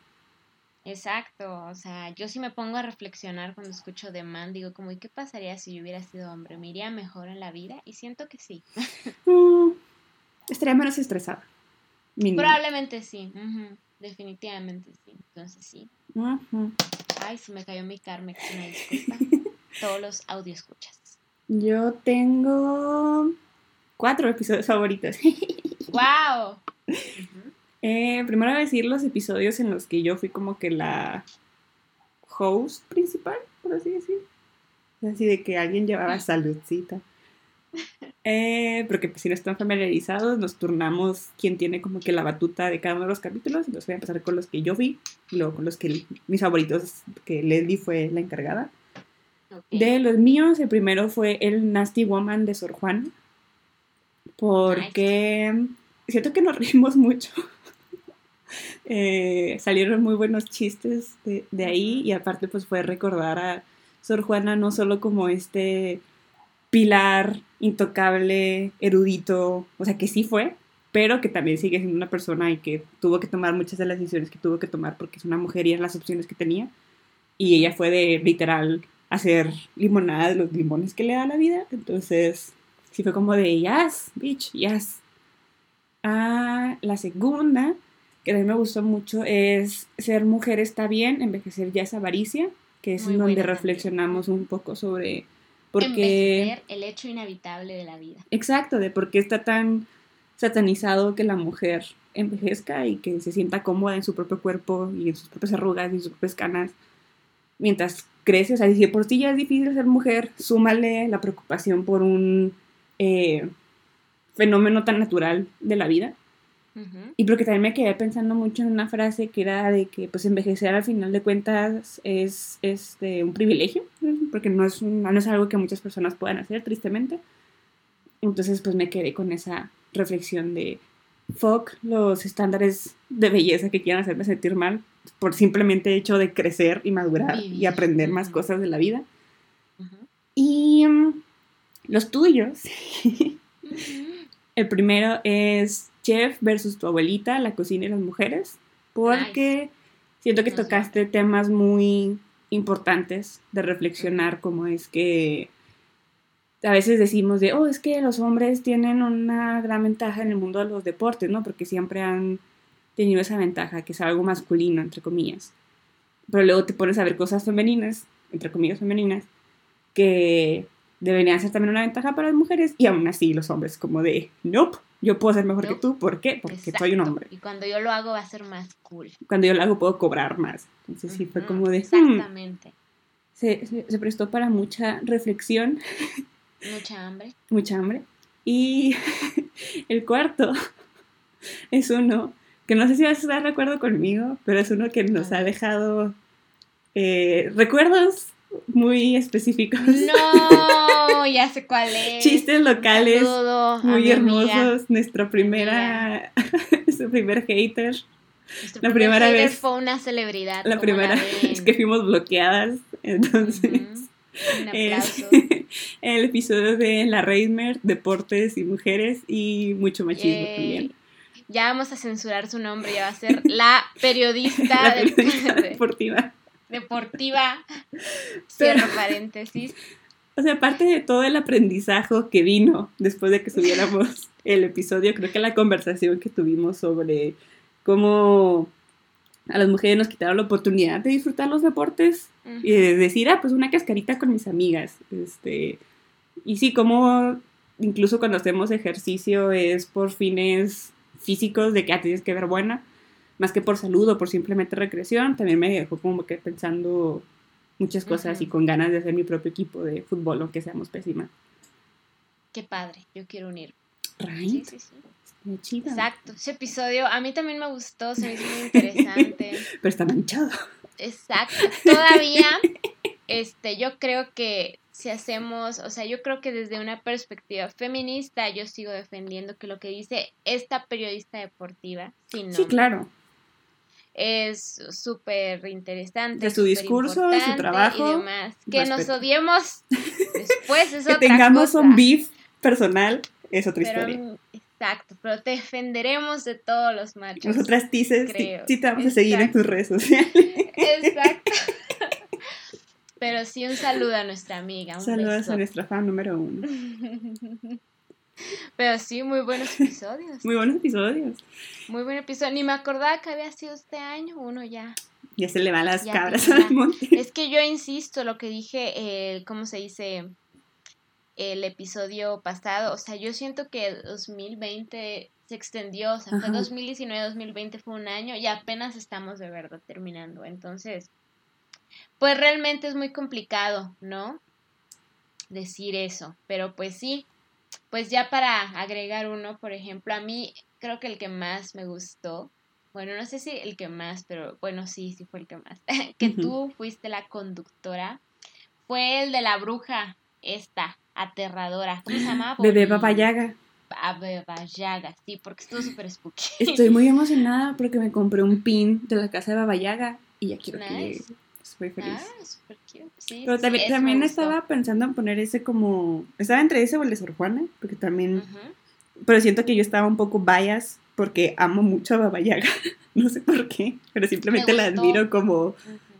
Exacto, o sea, yo sí me pongo a reflexionar cuando escucho The Man, digo como, ¿y qué pasaría si yo hubiera sido hombre? ¿Me iría mejor en la vida? Y siento que sí. Mm, estaría menos estresada. Probablemente sí, definitivamente sí, entonces sí. Ay, se me cayó mi Carmen, una disculpa. Todos los audio escuchas. Yo tengo cuatro episodios favoritos. ¡Wow! Eh, primero voy a decir los episodios en los que yo fui como que la host principal, por así decir. Así de que alguien llevaba saludcita. Eh, porque pues, si no están familiarizados, nos turnamos quién tiene como que la batuta de cada uno de los capítulos. Entonces voy a empezar con los que yo vi y luego con los que mis favoritos, que Leslie fue la encargada. De los míos, el primero fue el Nasty Woman de Sor Juan. Porque siento que nos rimos mucho. Eh, salieron muy buenos chistes de, de, ahí y aparte pues fue recordar a Sor Juana no solo como este pilar intocable, erudito, o sea que sí fue, pero que también sigue siendo una persona y que tuvo que tomar muchas de las decisiones que tuvo que tomar porque es una mujer y eran las opciones que tenía. Y ella fue de literal hacer limonada de los limones que le da la vida. Entonces, sí fue como de, yes, bitch, yes. Ah, la segunda, que a mí me gustó mucho, es Ser mujer está bien, envejecer ya es avaricia, que es donde reflexionamos un poco sobre por qué... el hecho inevitable de la vida. Exacto, de por qué está tan satanizado que la mujer envejezca y que se sienta cómoda en su propio cuerpo y en sus propias arrugas y sus propias canas, mientras crece, o sea, si por sí ya es difícil ser mujer, súmale la preocupación por un eh, fenómeno tan natural de la vida. Y porque también me quedé pensando mucho en una frase que era de que pues envejecer al final de cuentas es, es un privilegio, porque no es, no es algo que muchas personas puedan hacer, tristemente. Entonces pues me quedé con esa reflexión de fuck los estándares de belleza que quieran hacerme sentir mal, por simplemente hecho de crecer y madurar y aprender más cosas de la vida. Y mm, los tuyos. El primero es Chef versus tu abuelita, la cocina y las mujeres, porque siento que tocaste temas muy importantes de reflexionar, como es que a veces decimos de, oh, es que los hombres tienen una gran ventaja en el mundo de los deportes, ¿no? Porque siempre han tenido esa ventaja, que es algo masculino, entre comillas. Pero luego te pones a ver cosas femeninas, entre comillas femeninas, que deberían ser también una ventaja para las mujeres y aún así los hombres como de, nope, yo puedo ser mejor que tú, ¿por qué? Porque soy un hombre. Y cuando yo lo hago va a ser más cool. Cuando yo lo hago puedo cobrar más. Entonces sí fue como de... Hmm". Exactamente. se, se, prestó para mucha reflexión. Mucha hambre. Mucha hambre. Y el cuarto es uno que no sé si vas a estar de acuerdo conmigo, pero es uno que nos ha dejado eh, recuerdos muy específicos. No, ya sé cuál es. Chistes locales muy hermosos. Nuestra primera, nuestro primer hater. la primera vez fue una celebridad. La primera vez que fuimos bloqueadas, entonces Un aplauso. el episodio de La Reimer, Deportes y Mujeres y mucho machismo también. Ya vamos a censurar su nombre, ya va a ser la periodista, deportiva. Deportiva. Cierro paréntesis. O sea, aparte de todo el aprendizaje que vino después de que subiéramos el episodio, creo que la conversación que tuvimos sobre cómo a las mujeres nos quitaron la oportunidad de disfrutar los deportes y de decir, ah, pues una cascarita con mis amigas. Este, y sí, como incluso cuando hacemos ejercicio es por fines físicos de que ah, tienes que ver buena, más que por salud o por simplemente recreación, también me dejó como que pensando muchas cosas y con ganas de hacer mi propio equipo de fútbol, aunque seamos pésimas. Qué padre, yo quiero unir. Right. Sí, sí, sí. Exacto, ese episodio a mí también me gustó, se me hizo muy interesante. Pero está manchado. Exacto, todavía, este, yo creo que si hacemos, o sea, yo creo que desde una perspectiva feminista, yo sigo defendiendo que lo que dice esta periodista deportiva, sí, sí claro es súper interesante. De su discurso, de su trabajo. Y demás. Que nos odiemos después es que tengamos un beef personal es otra historia. Exacto, pero te defenderemos de todos los machos. Nosotras dices, sí, te vamos a seguir en tus redes sociales. Exacto. Pero sí un saludo a nuestra amiga. Saludos a nuestra fan número uno. Pero sí, muy buenos episodios. muy buenos episodios. Muy buen episodio. Ni me acordaba que había sido este año, uno ya. Ya se le van las cabras al monte. Es que yo insisto, lo que dije, eh, ¿cómo se dice? El episodio pasado, o sea, yo siento que 2020 se extendió, o sea, fue 2019-2020 fue un año y apenas estamos de verdad terminando. Entonces, pues realmente es muy complicado, ¿no? Decir eso, pero pues sí, pues ya para agregar uno, por ejemplo, a mí creo que el que más me gustó, bueno, no sé si el que más, pero bueno, sí, sí fue el que más, que tú fuiste la conductora, fue el de la bruja, esta, aterradora, ¿cómo se llama? Bebé Babayaga. Babayaga, sí, porque estuvo súper spooky. Estoy muy emocionada porque me compré un pin de la casa de Babayaga y ya quiero que Estoy feliz. Ah, súper cute. Sí, Pero también, también estaba pensando en poner ese como. Estaba entre ese o el de Sor Juana, porque también. Pero siento que yo estaba un poco bias porque amo mucho a Baba Yaga. no sé por qué, pero simplemente la admiro como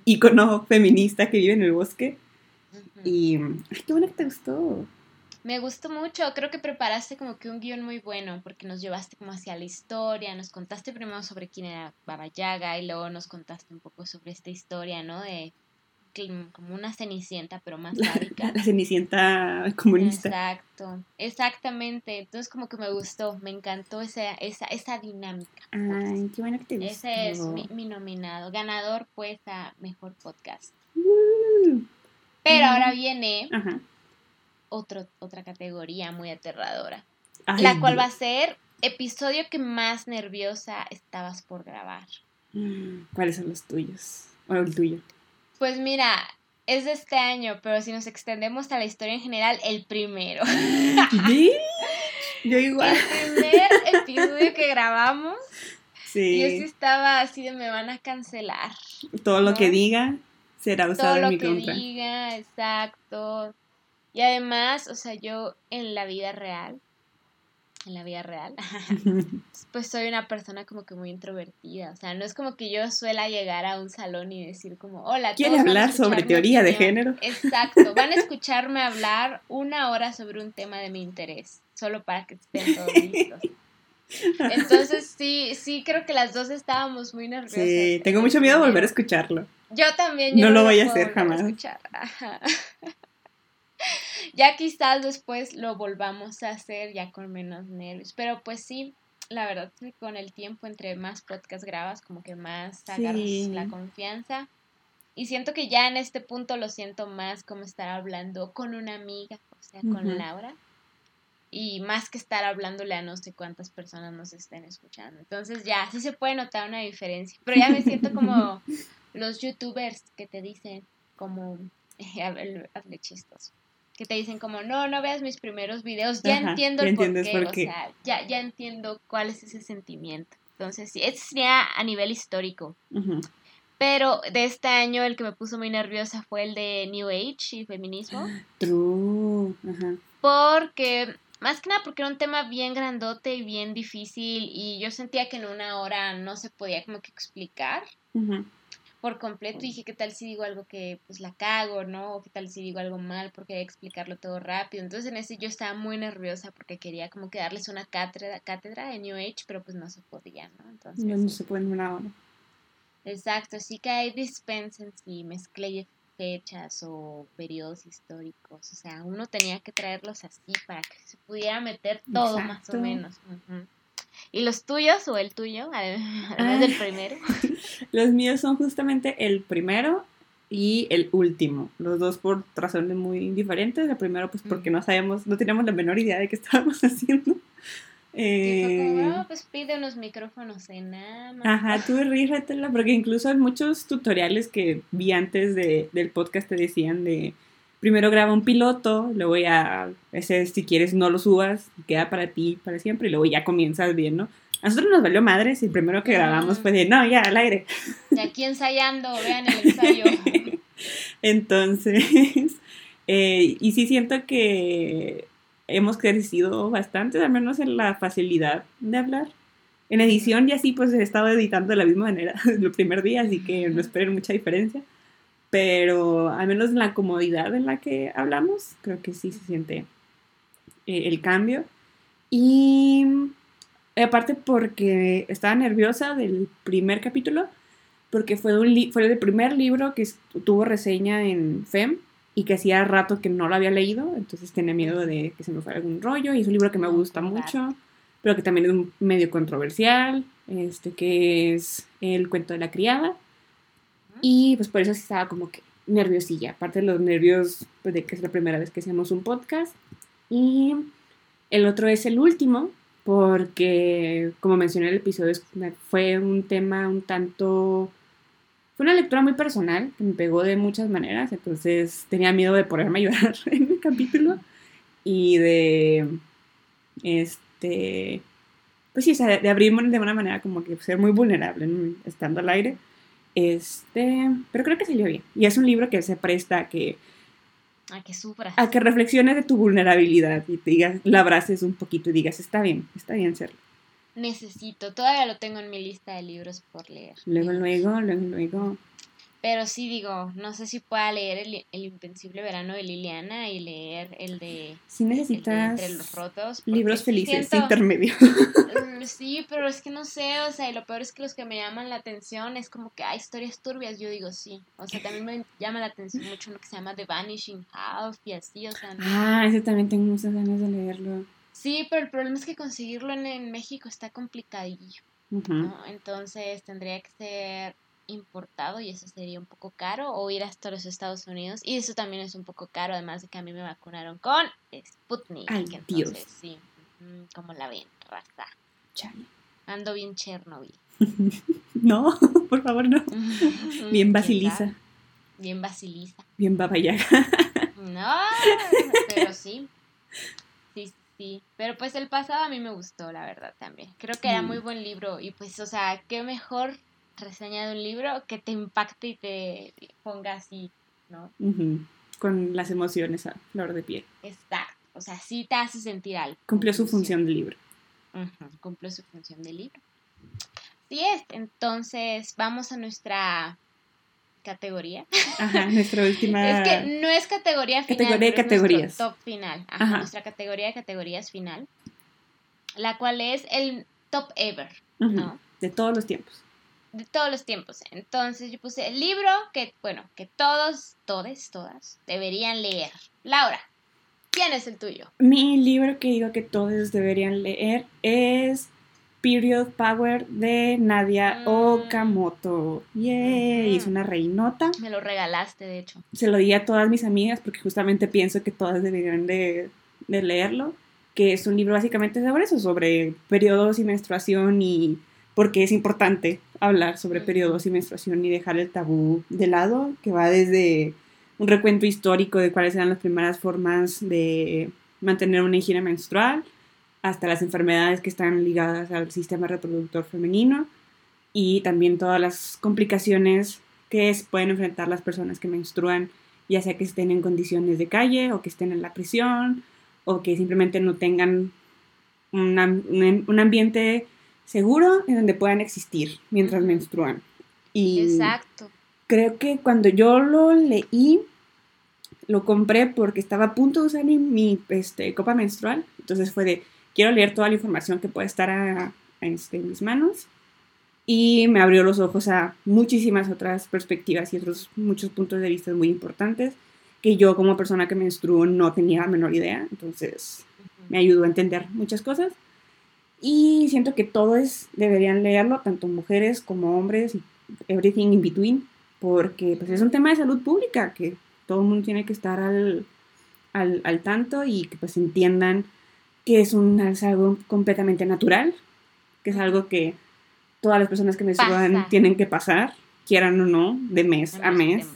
icono feminista que vive en el bosque. Y. Ay, qué bueno que te gustó. Me gustó mucho, creo que preparaste como que un guion muy bueno, porque nos llevaste como hacia la historia, nos contaste primero sobre quién era Baba Yaga y luego nos contaste un poco sobre esta historia, ¿no? De como una cenicienta, pero más sádica. La, cenicienta comunista. Exacto, exactamente. Entonces como que me gustó, me encantó esa, esa, esa dinámica. Ay, qué bueno que te gustó. Ese es mi, nominado, ganador pues a Mejor Podcast. Pero ahora viene Ajá otro, otra categoría muy aterradora. la cual va a ser episodio que más nerviosa estabas por grabar. Mm, ¿Cuáles son los tuyos? O el tuyo. Pues mira, es de este año, pero si nos extendemos a la historia en general, el primero. ¿Sí? Yo igual. El primer episodio que grabamos. Sí. Yo sí estaba así de me van a cancelar. Todo lo que diga será usado en mi contra. Todo lo que diga, exacto. Y además, o sea, yo en la vida real, en la vida real, pues soy una persona como que muy introvertida. O sea, no es como que yo suela llegar a un salón y decir como, hola, ¿quiere hablar sobre teoría de género? Exacto, van a escucharme hablar una hora sobre un tema de mi interés, solo para que estén todos listos. Entonces sí, sí creo que las dos estábamos muy nerviosas. Sí, tengo mucho miedo de volver a escucharlo. Yo también. no, lo voy a hacer jamás. ya quizás después lo volvamos a hacer ya con menos nervios. Pero pues sí, la verdad es que con el tiempo, entre más podcast grabas, como que más agarras la confianza. Y siento que ya en este punto lo siento más como estar hablando con una amiga, o sea, con Laura. Y más que estar hablándole a no sé cuántas personas nos estén escuchando. Entonces ya, sí se puede notar una diferencia. Pero ya me siento como los youtubers que te dicen como, hazle chistos que te dicen como, no, no veas mis primeros videos, ya entiendo el por qué, o sea, ya, ya entiendo cuál es ese sentimiento. Entonces, sí, eso sería a nivel histórico. Pero de este año el que me puso muy nerviosa fue el de New Age y feminismo. True. Ajá. Porque, más que nada porque era un tema bien grandote y bien difícil y yo sentía que en una hora no se podía como que explicar. Por completo y dije, ¿qué tal si digo algo que pues la cago, ¿no? O qué tal si digo algo mal porque hay que explicarlo todo rápido. Entonces en ese yo estaba muy nerviosa porque quería como que darles una cátedra, cátedra de New Age, pero pues no se podía, ¿no? Entonces, no, se puede en una hora. Exacto, así que hay dispensen y mezclé fechas o periodos históricos. O sea, uno tenía que traerlos así para que se pudiera meter todo más o menos. ¿Y los tuyos o el tuyo, además del primero? los míos son justamente el primero y el último. Los dos por razones muy diferentes. El primero, pues porque no sabíamos, no teníamos la menor idea de qué estábamos haciendo. Eh, pues pide unos micrófonos en Amazon. Ajá, tú rígetela, porque incluso hay muchos tutoriales que vi antes de, del podcast te decían de primero graba un piloto, luego ya, ese si quieres no lo subas, queda para ti para siempre, y luego ya comienzas bien, ¿no? A nosotros nos valió madres y el primero que grabamos fue de, no, ya, al aire. Y aquí ensayando, vean el ensayo. Entonces, eh, y sí siento que hemos crecido bastante, al menos en la facilidad de hablar. En edición y así pues he estado editando de la misma manera el primer día, así que no esperen mucha diferencia. Pero al menos en la comodidad en la que hablamos, creo que sí se siente eh, el cambio. Y aparte porque estaba nerviosa del primer capítulo, porque fue, un fue el primer libro que tuvo reseña en FEM y que hacía rato que no lo había leído, entonces tenía miedo de que se me fuera algún rollo y es un libro que me gusta mucho, pero que también es un medio controversial, este que es El cuento de la criada. Y pues por eso sí estaba como que nerviosilla, aparte de los nervios pues, de que es la primera vez que hacemos un podcast. Y el otro es el último, porque como mencioné en el episodio, fue un tema un tanto fue una lectura muy personal, que me pegó de muchas maneras, entonces tenía miedo de ponerme a llorar en el capítulo y de, este, pues sí, de abrirme de una manera como que ser muy vulnerable estando al aire. Este, pero creo que salió bien. Y es un libro que se presta a que... A que sufras. A que reflexiones de tu vulnerabilidad y te digas, la abraces un poquito y digas, está bien, está bien serlo necesito, todavía lo tengo en mi lista de libros por leer. Luego, luego, luego, luego. Pero sí digo, no sé si pueda leer el, el Invencible Verano de Liliana y leer el de... Sí necesitas Entre los rotos. Libros felices, intermedio. Mm, sí, pero es que no sé, o sea, y lo peor es que los que me llaman la atención es como que hay historias turbias, yo digo sí. O sea, también me llama la atención mucho lo que se llama The Vanishing Half y así, o sea... Ah, ese también tengo muchas ganas de leerlo. Sí, pero el problema es que conseguirlo en, México está complicadillo. ¿no? Entonces tendría que ser importado y eso sería un poco caro o ir hasta los Estados Unidos y eso también es un poco caro además de que a mí me vacunaron con Sputnik Ay, entonces Dios. sí como la ven raza. Ando bien Chernobyl. No por favor no. Bien Basilisa bien Basilisa bien Babayaga no pero sí. Pero pues el pasado a mí me gustó, la verdad, también. Creo que era muy buen libro y pues, o sea, qué mejor reseña de un libro que te impacte y te ponga así, ¿no? Con las emociones a flor de piel. Exacto, o sea, sí te hace sentir algo. Cumplió su función de libro. Cumplió su función de libro. Sí es, entonces vamos a nuestra categoría. Ajá, nuestra última. Es que no es categoría final. Categoría de categorías. top final. Ajá, Nuestra categoría de categorías final. La cual es el top ever, ¿no? De todos los tiempos. De todos los tiempos. Entonces yo puse el libro que, bueno, que todos, todes, todas deberían leer. Laura, ¿quién es el tuyo? Mi libro que digo que todos deberían leer es Period Power de Nadia mm. Okamoto. Yay, es una reinota. Me lo regalaste, de hecho. Se lo di a todas mis amigas porque justamente pienso que todas deberían de, leerlo, que es un libro básicamente sobre eso, sobre periodos y menstruación y por qué es importante hablar sobre periodos y menstruación y dejar el tabú de lado, que va desde un recuento histórico de cuáles eran las primeras formas de mantener una higiene menstrual, hasta las enfermedades que están ligadas al sistema reproductor femenino y también todas las complicaciones que pueden enfrentar las personas que menstruan, ya sea que estén en condiciones de calle o que estén en la prisión o que simplemente no tengan un ambiente seguro en donde puedan existir mientras menstruan. Y Exacto. Creo que cuando yo lo leí, lo compré porque estaba a punto de usar mi, este, copa menstrual. Entonces fue de, quiero leer toda la información que puede estar este, en mis manos y me abrió los ojos a muchísimas otras perspectivas y otros muchos puntos de vista muy importantes que yo como persona que menstruo no tenía la menor idea, entonces me ayudó a entender muchas cosas y siento que todos deberían leerlo, tanto mujeres como hombres, everything in between, porque pues, es un tema de salud pública que todo el mundo tiene que estar al, al, al tanto y que pues entiendan que es, un, es algo completamente natural, que es algo que todas las personas que menstruan tienen que pasar, quieran o no, de mes a, mes.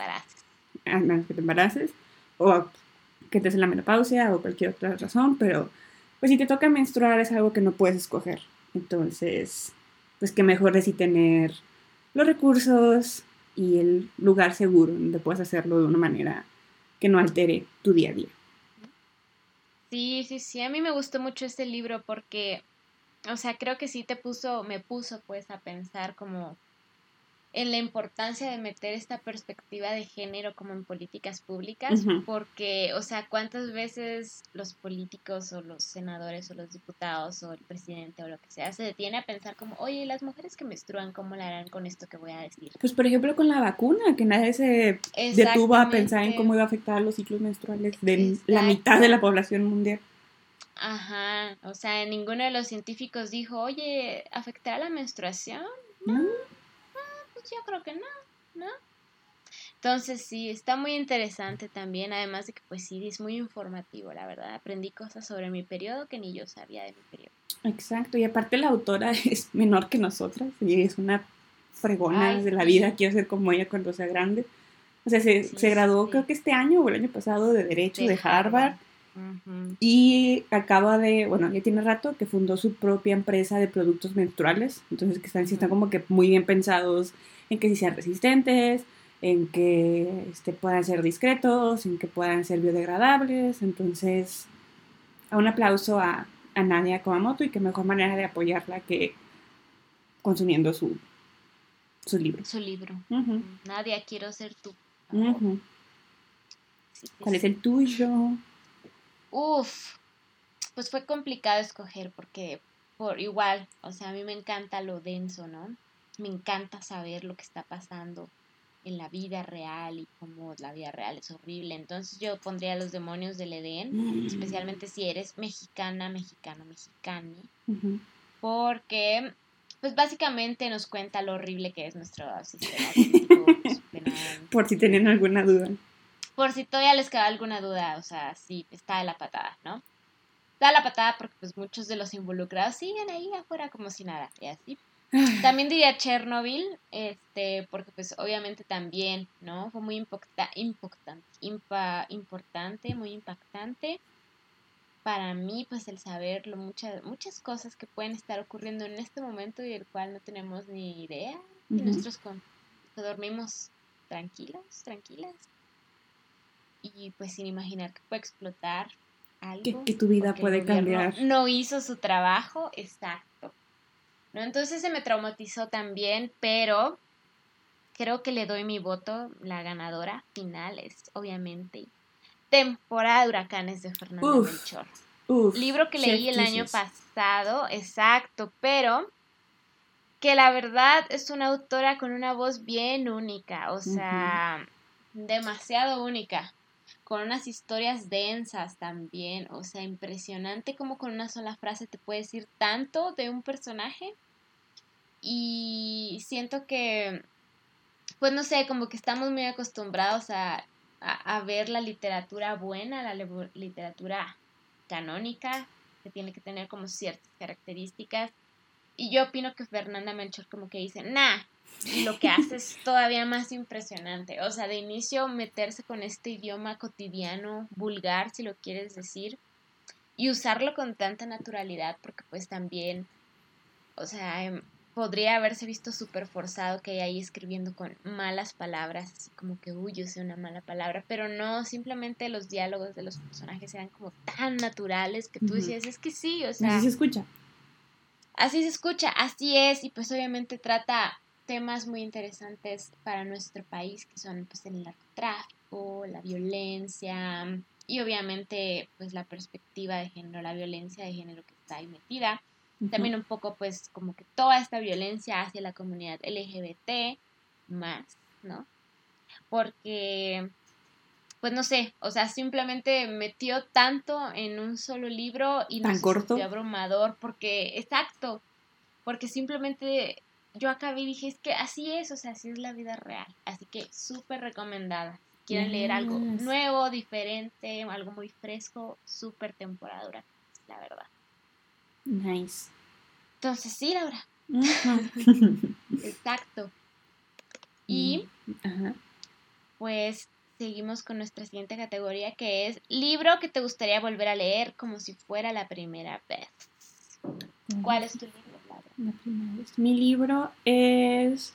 A menos que te embaraces. O que te en la menopausia o cualquier otra razón, pero pues si te toca menstruar es algo que no puedes escoger. Entonces, pues que mejor es y tener los recursos y el lugar seguro donde puedas hacerlo de una manera que no altere tu día a día. Sí, sí, sí, a mí me gustó mucho este libro porque o sea, creo que sí te puso, me puso pues a pensar como en la importancia de meter esta perspectiva de género como en políticas públicas, porque, o sea, cuántas veces los políticos o los senadores o los diputados o el presidente o lo que sea se detiene a pensar como, oye, las mujeres que menstruan, ¿cómo la harán con esto que voy a decir? Pues, por ejemplo, con la vacuna, que nadie se detuvo a pensar en cómo iba a afectar los ciclos menstruales de la mitad de la población mundial. Ajá, o sea, ninguno de los científicos dijo, oye, ¿afectará la menstruación? No, yo creo que no, ¿no? Entonces sí, está muy interesante también, además de que pues sí, es muy informativo, la verdad. Aprendí cosas sobre mi periodo que ni yo sabía de mi periodo. Exacto, y aparte la autora es menor que nosotras, y es una fregona de la vida, quiero ser como ella cuando sea grande. O sea, se, se graduó creo que este año o el año pasado de Derecho de, Harvard y acaba de, bueno, ya tiene rato que fundó su propia empresa de productos menstruales, entonces que están, están como que muy bien pensados en que sean resistentes, en que este, puedan ser discretos, en que puedan ser biodegradables, entonces un aplauso a, a Nadia Komamoto y qué mejor manera de apoyarla que consumiendo su, su libro. Su libro. Nadia, quiero ser tú. ¿Cuál es el tuyo? Uf, pues fue complicado escoger porque por igual, o sea, a mí me encanta lo denso, ¿no? Me encanta saber lo que está pasando en la vida real y cómo la vida real es horrible. Entonces yo pondría los demonios del Edén, mm. especialmente si eres mexicana, mexicano, mexicana, porque pues básicamente nos cuenta lo horrible que es nuestro sistema Por si tenían alguna duda por si todavía les queda alguna duda, o sea, sí, está de la patada, ¿no? Está de la patada porque pues muchos de los involucrados siguen ahí afuera como si nada, y así. También diría Chernobyl, este, porque pues obviamente también, ¿no? Fue muy impacta, impactante, importante, muy impactante. Para mí, pues el saber lo, muchas, muchas cosas que pueden estar ocurriendo en este momento y del cual no tenemos ni idea. Y nosotros con, dormimos tranquilos, tranquilas, y pues sin imaginar que puede explotar algo. Que, tu vida puede cambiar. No hizo su trabajo, exacto. ¿No? Entonces se me traumatizó también, pero creo que le doy mi voto. La ganadora final es obviamente Temporada de Huracanes de Fernando Melchor. Libro que leí el año pasado, exacto, pero que la verdad es una autora con una voz bien única, o sea, demasiado única con unas historias densas también, o sea, impresionante como con una sola frase te puede decir tanto de un personaje. Y siento que, pues no sé, como que estamos muy acostumbrados a, ver la literatura buena, la literatura canónica, que tiene que tener como ciertas características. Y yo opino que Fernanda Melchor como que dice, nah, y lo que hace es todavía más impresionante. O sea, de inicio meterse con este idioma cotidiano, vulgar, si lo quieres decir, y usarlo con tanta naturalidad, porque pues también, o sea, em, podría haberse visto súper forzado que ahí escribiendo con malas palabras, así como que, uy, yo sé una mala palabra, pero no, simplemente los diálogos de los personajes eran como tan naturales que tú decías, es que sí, o sea... Así se escucha. Así se escucha, así es, y pues obviamente trata temas muy interesantes para nuestro país, que son pues el narcotráfico, la violencia, y obviamente pues la perspectiva de género, la violencia de género que está ahí metida también un poco pues como que toda esta violencia hacia la comunidad LGBT más, ¿no? Porque, pues no sé, o sea, simplemente metió tanto en un solo libro y ¿Tan corto? abrumador porque, exacto, porque simplemente yo acabé y dije, es que así es, o sea, así es la vida real, así que súper recomendada. quieren leer algo nuevo, diferente, algo muy fresco, súper temporada la verdad. Nice. Entonces, sí, Laura. Exacto. Y mm, pues seguimos con nuestra siguiente categoría que es libro que te gustaría volver a leer como si fuera la primera vez. ¿Cuál es tu libro, Laura? Mi libro es...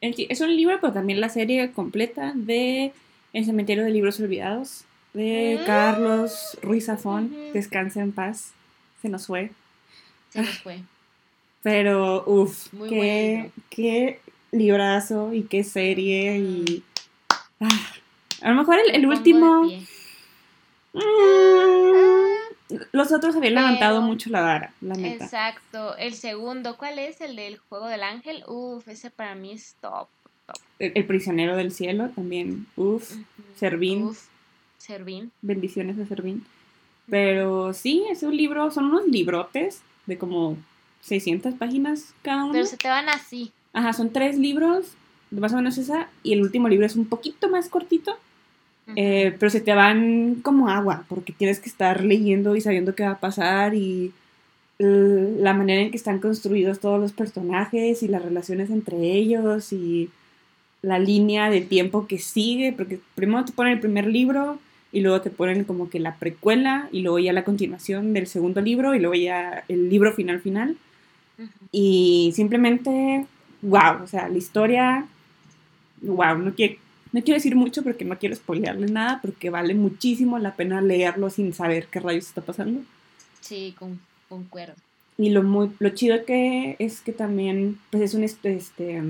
Es un libro, pero también la serie completa de El cementerio de libros olvidados de mm. Carlos Ruiz Zafón. Descansa en paz. Se nos fue. Se nos fue. Pero, uff, qué, qué librazo y qué serie y... Ah, a lo mejor el, último... Mm, los otros habían levantado mucho la vara, la neta. Exacto. El segundo, ¿cuál es? El del Juego del Ángel. Uf, ese para mí es top. El, Prisionero del Cielo también. Uf. Servín. Uf. Servín. Bendiciones de Servín. Pero sí, es un libro, son unos librotes de como 600 páginas cada uno. Pero se te van así. Ajá, son tres libros, más o menos esa, y el último libro es un poquito más cortito, eh, pero se te van como agua, porque tienes que estar leyendo y sabiendo qué va a pasar y la manera en que están construidos todos los personajes y las relaciones entre ellos y la línea de tiempo que sigue, porque primero te ponen el primer libro y luego te ponen como que la precuela y luego ya la continuación del segundo libro y luego ya el libro final final. Y simplemente, wow, o sea, la historia, wow, no quiero, no quiero decir mucho porque no quiero spoilearle nada, porque vale muchísimo la pena leerlo sin saber qué rayos está pasando. Sí, con, concuerdo. Y lo, muy, lo chido que es que también, pues es un este,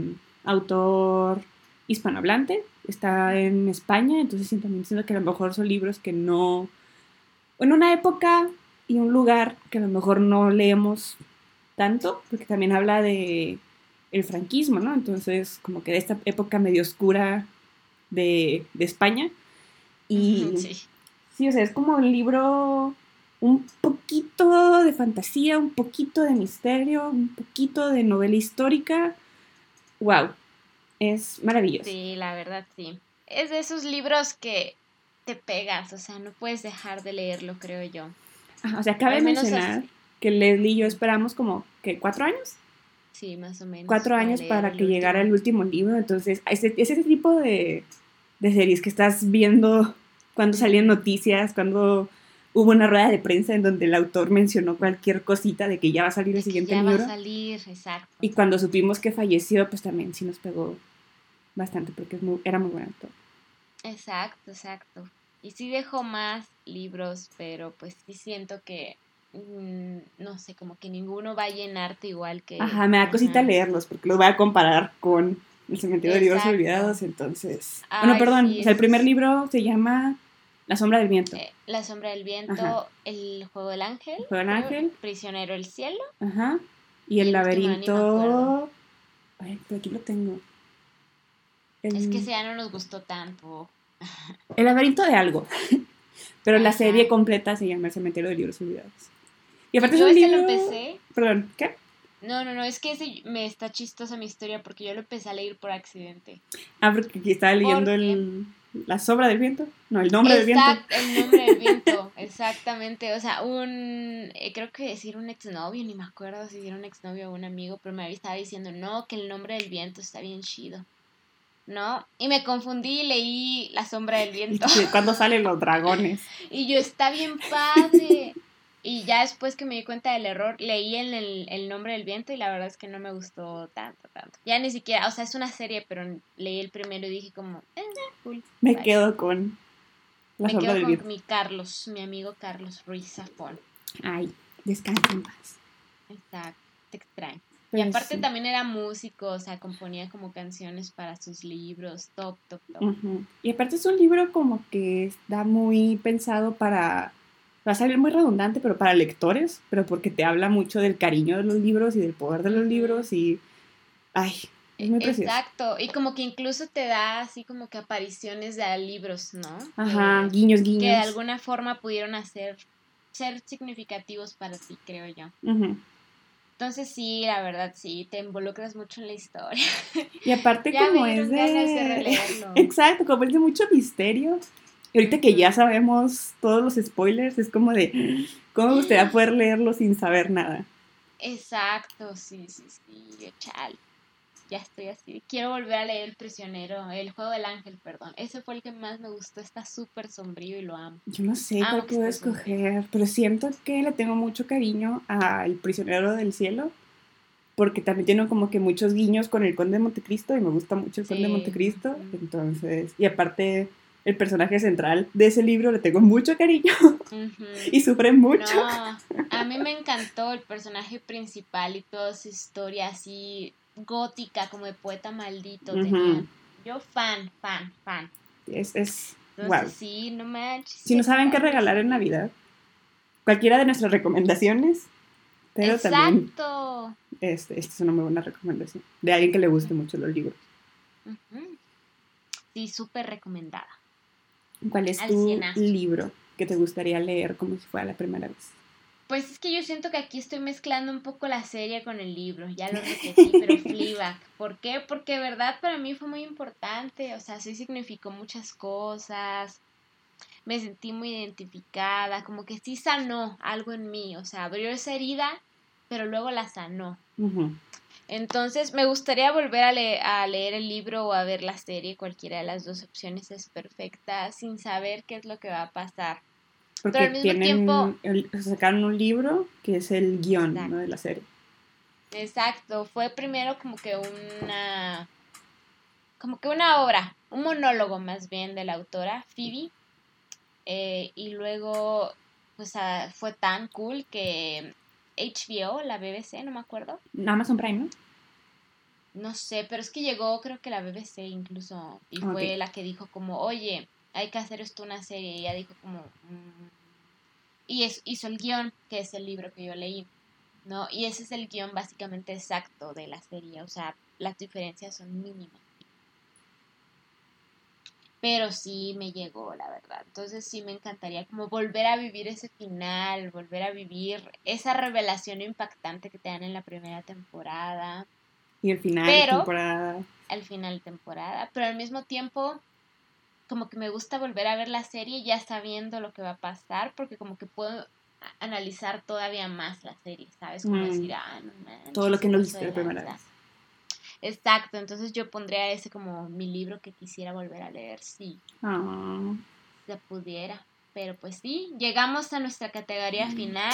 autor hispanohablante, está en España, entonces también siento que a lo mejor son libros que no, en una época y un lugar que a lo mejor no leemos tanto, porque también habla de el franquismo, ¿no? Entonces, como que de esta época medio oscura de, España. Y sí. sí, o sea, es como un libro un poquito de fantasía, un poquito de misterio, un poquito de novela histórica. ¡Wow! Es maravilloso. Sí, la verdad sí. Es de esos libros que te pegas, o sea, no puedes dejar de leerlo, creo yo. o sea, cabe mencionar que Leslie y yo esperamos como, que ¿Cuatro años? Sí, más o menos. Cuatro años para que llegara el último libro, entonces es ese tipo de, de series que estás viendo cuando salían noticias, cuando hubo una rueda de prensa en donde el autor mencionó cualquier cosita de que ya va a salir el siguiente libro. Ya va a salir, exacto. Y cuando supimos que falleció, pues también sí nos pegó bastante porque es muy, era muy buen actor. Exacto, exacto. Y sí dejó más libros, pero pues sí siento que, mm, no sé, como que ninguno va a llenarte igual que... Ajá, me da cosita leerlos porque los voy a comparar con El cementerio de libros olvidados, entonces... bueno, perdón, o sea, el primer libro se llama La sombra del viento. Eh, la sombra del viento, El juego del ángel. El juego del ángel. Prisionero del cielo. Ajá. Y el, laberinto... Ay, pero aquí lo tengo. Es que ese ya no nos gustó tanto. El laberinto de algo. Pero la serie completa se llama El cementerio de libros olvidados. Y aparte yo es un lo empecé. Perdón, ¿qué? No, no, no, es que ese me está chistosa mi historia porque yo lo empecé a leer por accidente. Ah, porque aquí estaba leyendo el, la sobra del viento. No, el nombre del viento. El nombre del viento, exactamente. O sea, un, eh, creo que decir un exnovio, ni me acuerdo si era un exnovio o un amigo, pero me estaba diciendo, no, que el nombre del viento está bien chido. ¿No? Y me confundí y leí La sombra del viento. cuando salen los dragones. y yo, está bien padre. Y ya después que me di cuenta del error, leí el, el, nombre del viento y la verdad es que no me gustó tanto, tanto. Ya ni siquiera, o sea, es una serie, pero leí el primero y dije como, eh, cool. Me quedo con la Me quedo con mi Carlos, mi amigo Carlos Ruiz Zafón. Ay, descansa en paz. Exacto, te extraño. Y aparte también era músico, o sea, componía como canciones para sus libros, top, top, top. Y aparte es un libro como que está muy pensado para va a salir muy redundante, pero para lectores, pero porque te habla mucho del cariño de los libros y del poder de los libros y, ay, es muy precioso. Exacto, y como que incluso te da así como que apariciones de libros, ¿no? Ajá, guiños, guiños. Que de alguna forma pudieron hacer, ser significativos para ti, creo yo. Entonces sí, la verdad sí, te involucras mucho en la historia. Y aparte como es de... Exacto, como es de mucho misterio, y ahorita que ya sabemos todos los spoilers, es como de, ¿cómo me gustaría poder leerlo sin saber nada? Exacto, sí, sí, sí, chal. Ya estoy así. Quiero volver a leer El prisionero, El juego del ángel, perdón. Ese fue el que más me gustó. Está súper sombrío y lo amo. Yo no sé cuál puedo escoger, pero siento que le tengo mucho cariño a El prisionero del cielo. Porque también tiene como que muchos guiños con el Conde de Montecristo y me gusta mucho el Conde de Montecristo. Entonces, y aparte el personaje central de ese libro le tengo mucho cariño y sufre mucho. a mí me encantó el personaje principal y toda su historia así gótica, como de poeta maldito. Yo fan, fan, fan. Es, es Sí, no manches. Si no saben qué regalar en Navidad, cualquiera de nuestras recomendaciones, pero Exacto. este, esta es una muy buena recomendación de alguien que le guste mucho los libros. Sí, súper recomendada. ¿Cuál es tu libro que te gustaría leer como si fuera la primera vez? Pues es que yo siento que aquí estoy mezclando un poco la serie con el libro, ya lo repetí, pero Fleabag. ¿Por qué? Porque de verdad para mí fue muy importante, o sea, sí significó muchas cosas, me sentí muy identificada, como que sí sanó algo en mí, o sea, abrió esa herida, pero luego la sanó. Entonces, me gustaría volver a, leer el libro o a ver la serie, cualquiera de las dos opciones es perfecta, sin saber qué es lo que va a pasar. Porque Pero al mismo tiempo... sacaron un libro que es el guion de la serie. Exacto, fue primero como que una... como que una obra, un monólogo más bien de la autora, Phoebe, eh, y luego pues ah, fue tan cool que HBO, la BBC, no me acuerdo. Amazon Prime, ¿no? No sé, pero es que llegó creo que la BBC incluso y fue la que dijo como, oye, hay que hacer esto una serie y ella dijo como... Mm". Y es, hizo el guion, que es el libro que yo leí, ¿no? Y ese es el guion básicamente exacto de la serie, o sea, las diferencias son mínimas pero sí me llegó, la verdad. Entonces sí me encantaría como volver a vivir ese final, volver a vivir esa revelación impactante que te dan en la primera temporada. Y el final de temporada. Al final de temporada, pero al mismo tiempo como que me gusta volver a ver la serie ya sabiendo lo que va a pasar, porque como que puedo analizar todavía más la serie, ¿sabes? Como mm. decir, ah, no Todo lo que no viste la primera vez. Exacto, entonces yo pondría ese como mi libro que quisiera volver a leer, sí. Ah. Se pudiera. Pero pues sí, llegamos a nuestra categoría mm, final.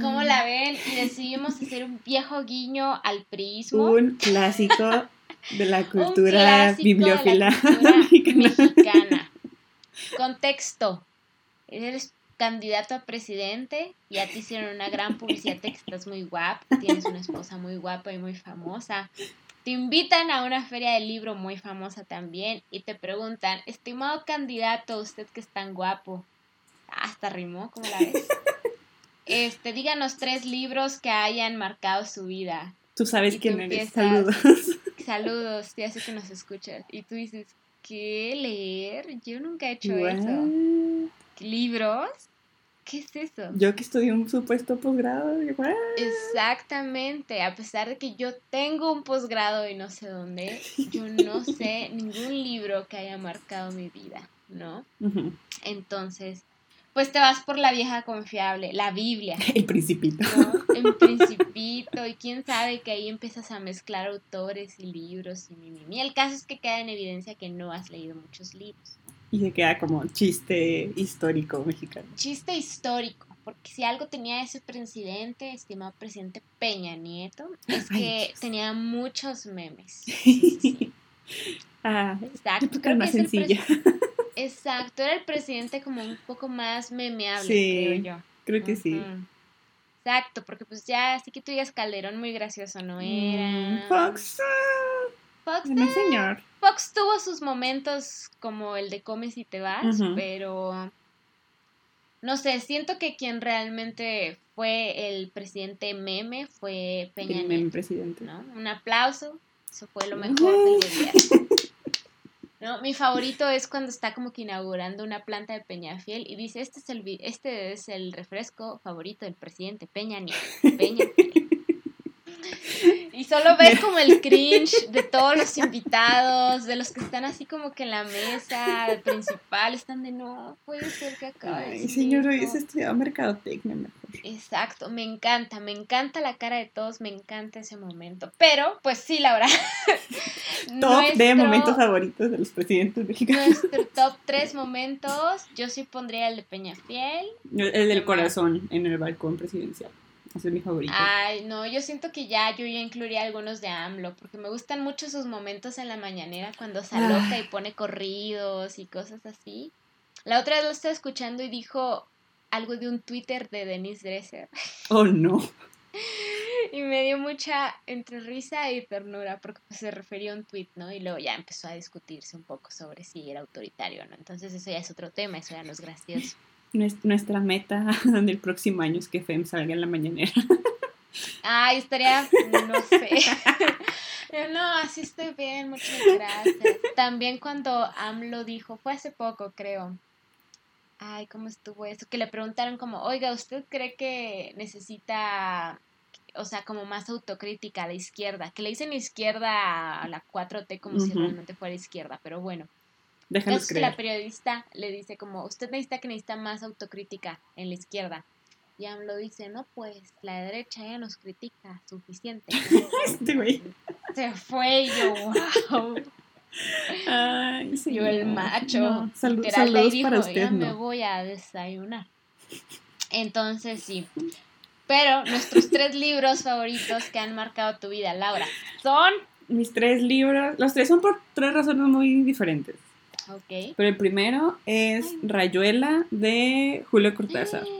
¿Cómo la ven? Y decidimos hacer un viejo guiño al prismo. Un clásico de la cultura bibliófila mexicana. Contexto. Eres candidato a presidente, ya te hicieron una gran publicidad de que estás muy guapa, tienes una esposa muy guapa y muy famosa. Te invitan a una feria de libro muy famosa también y te preguntan, estimado candidato, usted que es tan guapo, hasta rimó, ¿cómo la ves? Este, díganos tres libros que hayan marcado su vida. Tú sabes quién eres. Saludos. Saludos, ya sé que nos escuchas. Y tú dices, ¿qué leer? Yo nunca he hecho eso. ¿Libros? ¿Qué es eso? Yo que estudié un supuesto posgrado. Exactamente, a pesar de que yo tengo un posgrado y no sé dónde, yo no sé ningún libro que haya marcado mi vida, ¿no? Entonces, pues te vas por la vieja confiable, la Biblia. El principito. El principito, y quién sabe que ahí empiezas a mezclar autores y libros y mi, El caso es que queda en evidencia que no has leído muchos libros. Y se queda como chiste histórico mexicano. Chiste histórico, porque si algo tenía ese presidente, estimado presidente Peña Nieto, es que tenía muchos memes. ah, Exacto. Creo más sencilla. Exacto, era el presidente como un poco más memeable, creo yo. Creo que sí. Exacto, porque pues ya, así que tú digas Calderón muy gracioso, ¿no era? Mm, Fox. Fox. No, señor. Fox tuvo sus momentos como el de comes y te vas, pero no sé, siento que quien realmente fue el presidente meme fue Peña el meme presidente. ¿no? Un aplauso, eso fue lo mejor del día. No, mi favorito es cuando está como que inaugurando una planta de Peñafiel y dice, este es el, este es el refresco favorito del presidente Peña Nieto. Peña Y solo ves como el cringe de todos los invitados, de los que están así como que en la mesa principal, están de no, puede ser que acabe. Ay, señor, hoy es estudiado mercadotecnia mejor. Exacto, me encanta, me encanta la cara de todos, me encanta ese momento. Pero, pues sí, Laura. top de momentos favoritos de los presidentes mexicanos. Nuestro top tres momentos, yo sí pondría el de Peñafiel. El del corazón en el balcón presidencial. Ese es mi favorito. Ay, no, yo siento que ya yo ya incluiría algunos de AMLO, porque me gustan mucho esos momentos en la mañanera cuando se aloca y pone corridos y cosas así. La otra vez lo estaba escuchando y dijo algo de un Twitter de Denise Dresser. Oh, no. y me dio mucha entre risa y ternura porque pues, se refería a un tweet, ¿no? Y luego ya empezó a discutirse un poco sobre si era autoritario o no. Entonces eso ya es otro tema, eso ya no es gracioso. Nuestra meta del próximo año es que FEM salga en la mañanera. Ay, estaría, no sé. no, así estoy bien, muchas gracias. También cuando AMLO dijo, fue hace poco, creo. Ay, ¿cómo estuvo eso? Que le preguntaron como, oiga, ¿usted cree que necesita, o sea, como más autocrítica a la izquierda? Que le dicen izquierda a la 4T como si realmente fuera izquierda, pero bueno. Déjanos creer. la periodista le dice como, usted necesita que necesita más autocrítica en la izquierda. Y AMLO dice, no, pues la derecha ya nos critica suficiente. este güey. Se fue y yo, wow. Ay, yo el macho. saludos para usted. Ya me voy a desayunar. Entonces sí. Pero nuestros tres libros favoritos que han marcado tu vida, Laura, son... Mis tres libros, los tres son por tres razones muy diferentes. Pero el primero es Rayuela de Julio Cortázar.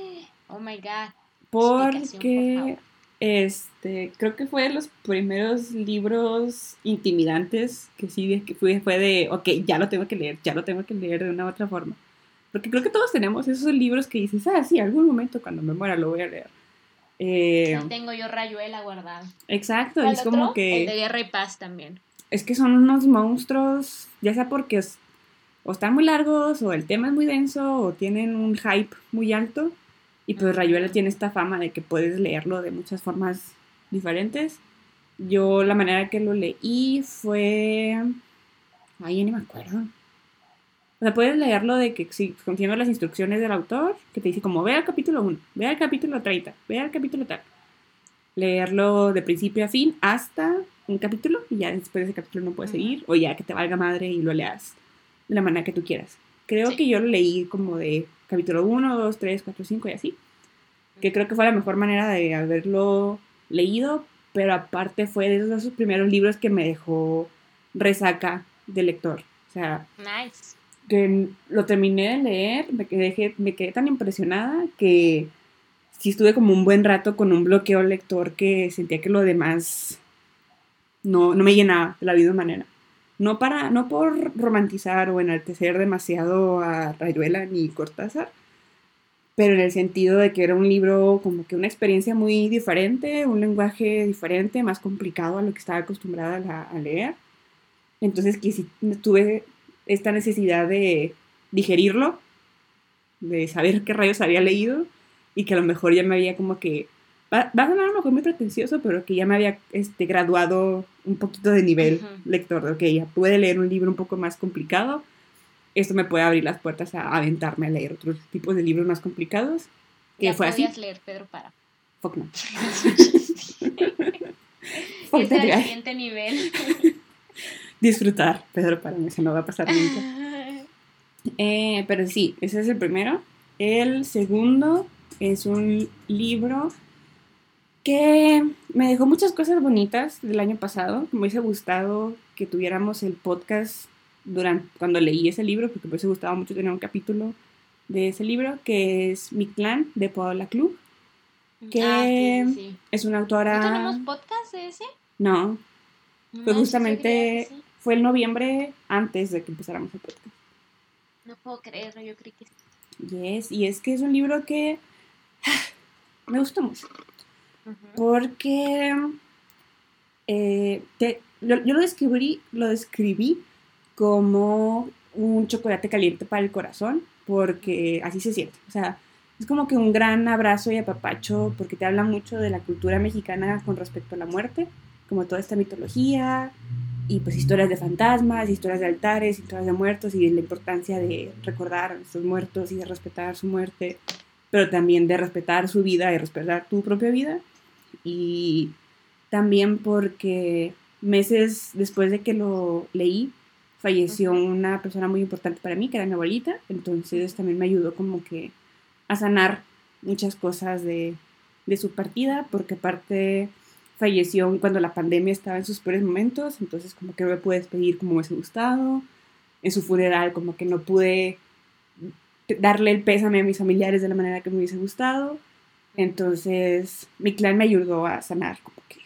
Oh my god. Porque este, creo que fue de los primeros libros intimidantes que sí que fue, fue de, ok, ya lo tengo que leer, ya lo tengo que leer de una u otra forma. Porque creo que todos tenemos esos libros que dices, ah, sí, algún momento cuando me muera lo voy a leer. Eh, tengo yo Rayuela guardada. Exacto, es como que... El de Guerra y Paz también. Es que son unos monstruos, ya sea porque o están muy largos, o el tema es muy denso, o tienen un hype muy alto. Y pues Rayuela tiene esta fama de que puedes leerlo de muchas formas diferentes. Yo la manera que lo leí fue... Ay, ni me acuerdo. O sea, puedes leerlo de que si contiene las instrucciones del autor, que te dice como ve al capítulo 1, ve al capítulo 30, ve al capítulo tal. Leerlo de principio a fin hasta un capítulo y ya después de ese capítulo no puedes seguir o ya que te valga madre y lo leas de la manera que tú quieras. Creo que yo lo leí como de capítulo 1, 2, 3, 4, 5 y así. Que creo que fue la mejor manera de haberlo leído, pero aparte fue de esos primeros libros que me dejó resaca de lector. O sea, nice. que lo terminé de leer, me quedé, me quedé tan impresionada que sí estuve como un buen rato con un bloqueo lector que sentía que lo demás no, no me llenaba de la misma manera no para no por romantizar o enaltecer demasiado a Rayuela ni Cortázar, pero en el sentido de que era un libro como que una experiencia muy diferente, un lenguaje diferente, más complicado a lo que estaba acostumbrada a, leer. Entonces que tuve esta necesidad de digerirlo, de saber qué rayos había leído y que a lo mejor ya me había como que va, a sonar a lo mejor muy pretencioso, pero que ya me había este, graduado un poquito de nivel lector, de que ya pude leer un libro un poco más complicado, esto me puede abrir las puertas a aventarme a leer otros tipos de libros más complicados. Que ya fue así. leer Pedro para. Fuck no. es el siguiente nivel. Disfrutar, Pedro para se no va a pasar nunca. Eh, pero sí, ese es el primero. El segundo es un libro que me dejó muchas cosas bonitas del año pasado. Me hubiese gustado que tuviéramos el podcast durante, cuando leí ese libro, porque me hubiese gustado mucho tener un capítulo de ese libro, que es Mi Clan de Paola Club, que ah, es una autora... ¿No tenemos podcast de ese? No, fue justamente, fue el noviembre antes de que empezáramos el podcast. No puedo creerlo, yo creí que sí. Yes, y es que es un libro que me gustó mucho. Porque eh, yo, lo describí, lo describí como un chocolate caliente para el corazón, porque así se siente. O sea, es como que un gran abrazo y apapacho, porque te habla mucho de la cultura mexicana con respecto a la muerte, como toda esta mitología, y pues historias de fantasmas, historias de altares, historias de muertos, y la importancia de recordar a nuestros muertos y de respetar su muerte, pero también de respetar su vida y respetar tu propia vida. Y también porque meses después de que lo leí, falleció una persona muy importante para mí, que era mi abuelita, entonces también me ayudó como que a sanar muchas cosas de, de su partida, porque aparte falleció cuando la pandemia estaba en sus peores momentos, entonces como que no me pude despedir como me hubiese gustado, en su funeral como que no pude darle el pésame a mis familiares de la manera que me hubiese gustado, entonces mi clan me ayudó a sanar como que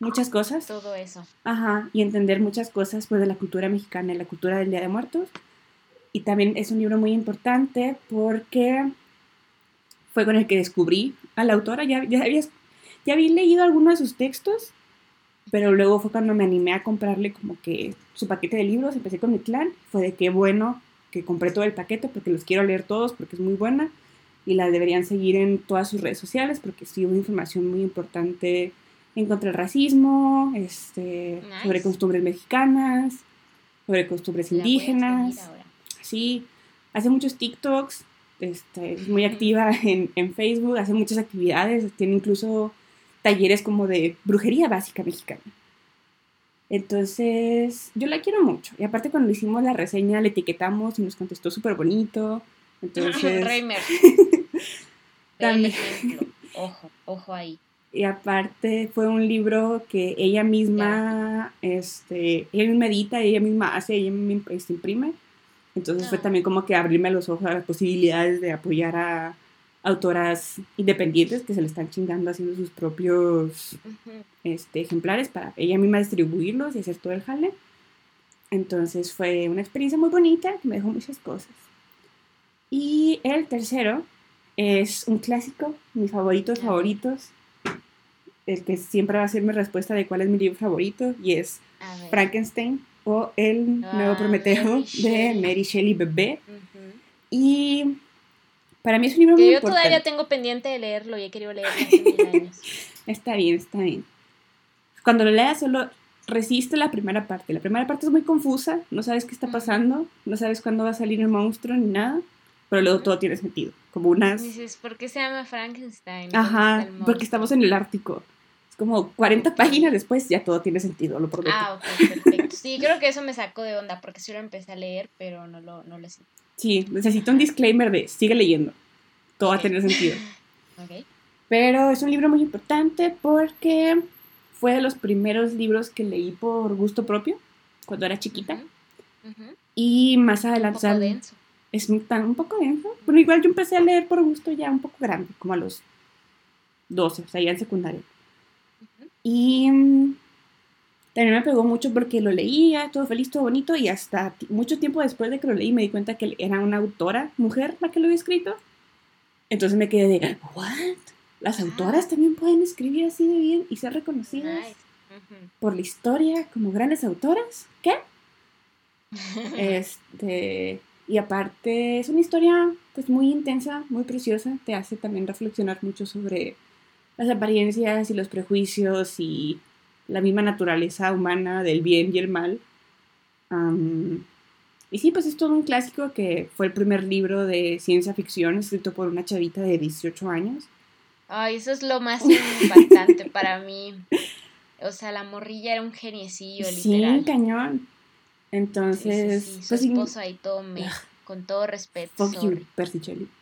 muchas cosas. Todo eso. Ajá, y entender muchas cosas pues de la cultura mexicana y la cultura del Día de Muertos. Y también es un libro muy importante porque fue con el que descubrí a la autora. Ya, ya, había, ya había leído algunos de sus textos, pero luego fue cuando me animé a comprarle como que su paquete de libros. Empecé con mi clan. Fue de qué bueno que compré todo el paquete porque los quiero leer todos porque es muy buena. Y la deberían seguir en todas sus redes sociales porque sí una información muy importante en contra del racismo, este, sobre costumbres mexicanas, sobre costumbres indígenas. Sí, hace muchos TikToks, este, es muy activa en, en, Facebook, hace muchas actividades, tiene incluso talleres como de brujería básica mexicana. Entonces, yo la quiero mucho. Y aparte cuando hicimos la reseña, le etiquetamos y nos contestó súper bonito. Entonces... Reimer. Ojo, ojo ahí y aparte fue un libro que ella misma, este, ella misma edita, ella misma hace, ella misma este, imprime. Entonces fue ah. también como que abrirme los ojos a las posibilidades de apoyar a autoras independientes que se le están chingando haciendo sus propios este, ejemplares para ella misma distribuirlos y hacer todo el jale. Entonces fue una experiencia muy bonita que me dejó muchas cosas. Y el tercero es un clásico, mis favoritos favoritos, el que siempre va a ser mi respuesta de cuál es mi libro favorito y es Frankenstein o El Nuevo ah, Prometeo de Mary Shelley Bebé. Y para mí es un libro muy yo todavía tengo pendiente de leerlo y he querido leerlo hace mil años. está bien, está bien. Cuando lo leas solo resiste la primera parte. La primera parte es muy confusa, no sabes qué está pasando, no sabes cuándo va a salir el monstruo ni nada, pero luego todo tiene sentido. Como unas... Dices, ¿por qué se llama Frankenstein? Ajá, porque estamos en el Ártico como 40 páginas después ya todo tiene sentido, lo prometo. Ah, ok, perfecto. Sí, creo que eso me sacó de onda porque sí lo empecé a leer, pero no lo, no lo sé. Sí, necesito un disclaimer de sigue leyendo. Todo va a tener sentido. Ok. Pero es un libro muy importante porque fue de los primeros libros que leí por gusto propio cuando era chiquita. Y más adelante. Un poco denso. Es un, un poco denso. Bueno, igual yo empecé a leer por gusto ya un poco grande, como a los 12, o sea, ya en secundaria. Y mm, también me pegó mucho porque lo leía, todo feliz, todo bonito, y hasta mucho tiempo después de que lo leí me di cuenta que era una autora, mujer, la que lo había escrito. Entonces me quedé de, ¿what? Las autoras también pueden escribir así de bien y ser reconocidas por la historia como grandes autoras. ¿Qué? este, y aparte es una historia pues muy intensa, muy preciosa, te hace también reflexionar mucho sobre las apariencias y los prejuicios y la misma naturaleza humana del bien y el mal. y sí, pues es todo un clásico que fue el primer libro de ciencia ficción escrito por una chavita de 18 años. Ay, eso es lo más impactante para mí. O sea, la morrilla era un geniecillo, literal. Sí, cañón. Entonces, su pues, esposo ahí todo me, con todo respeto. Fuck you, Percy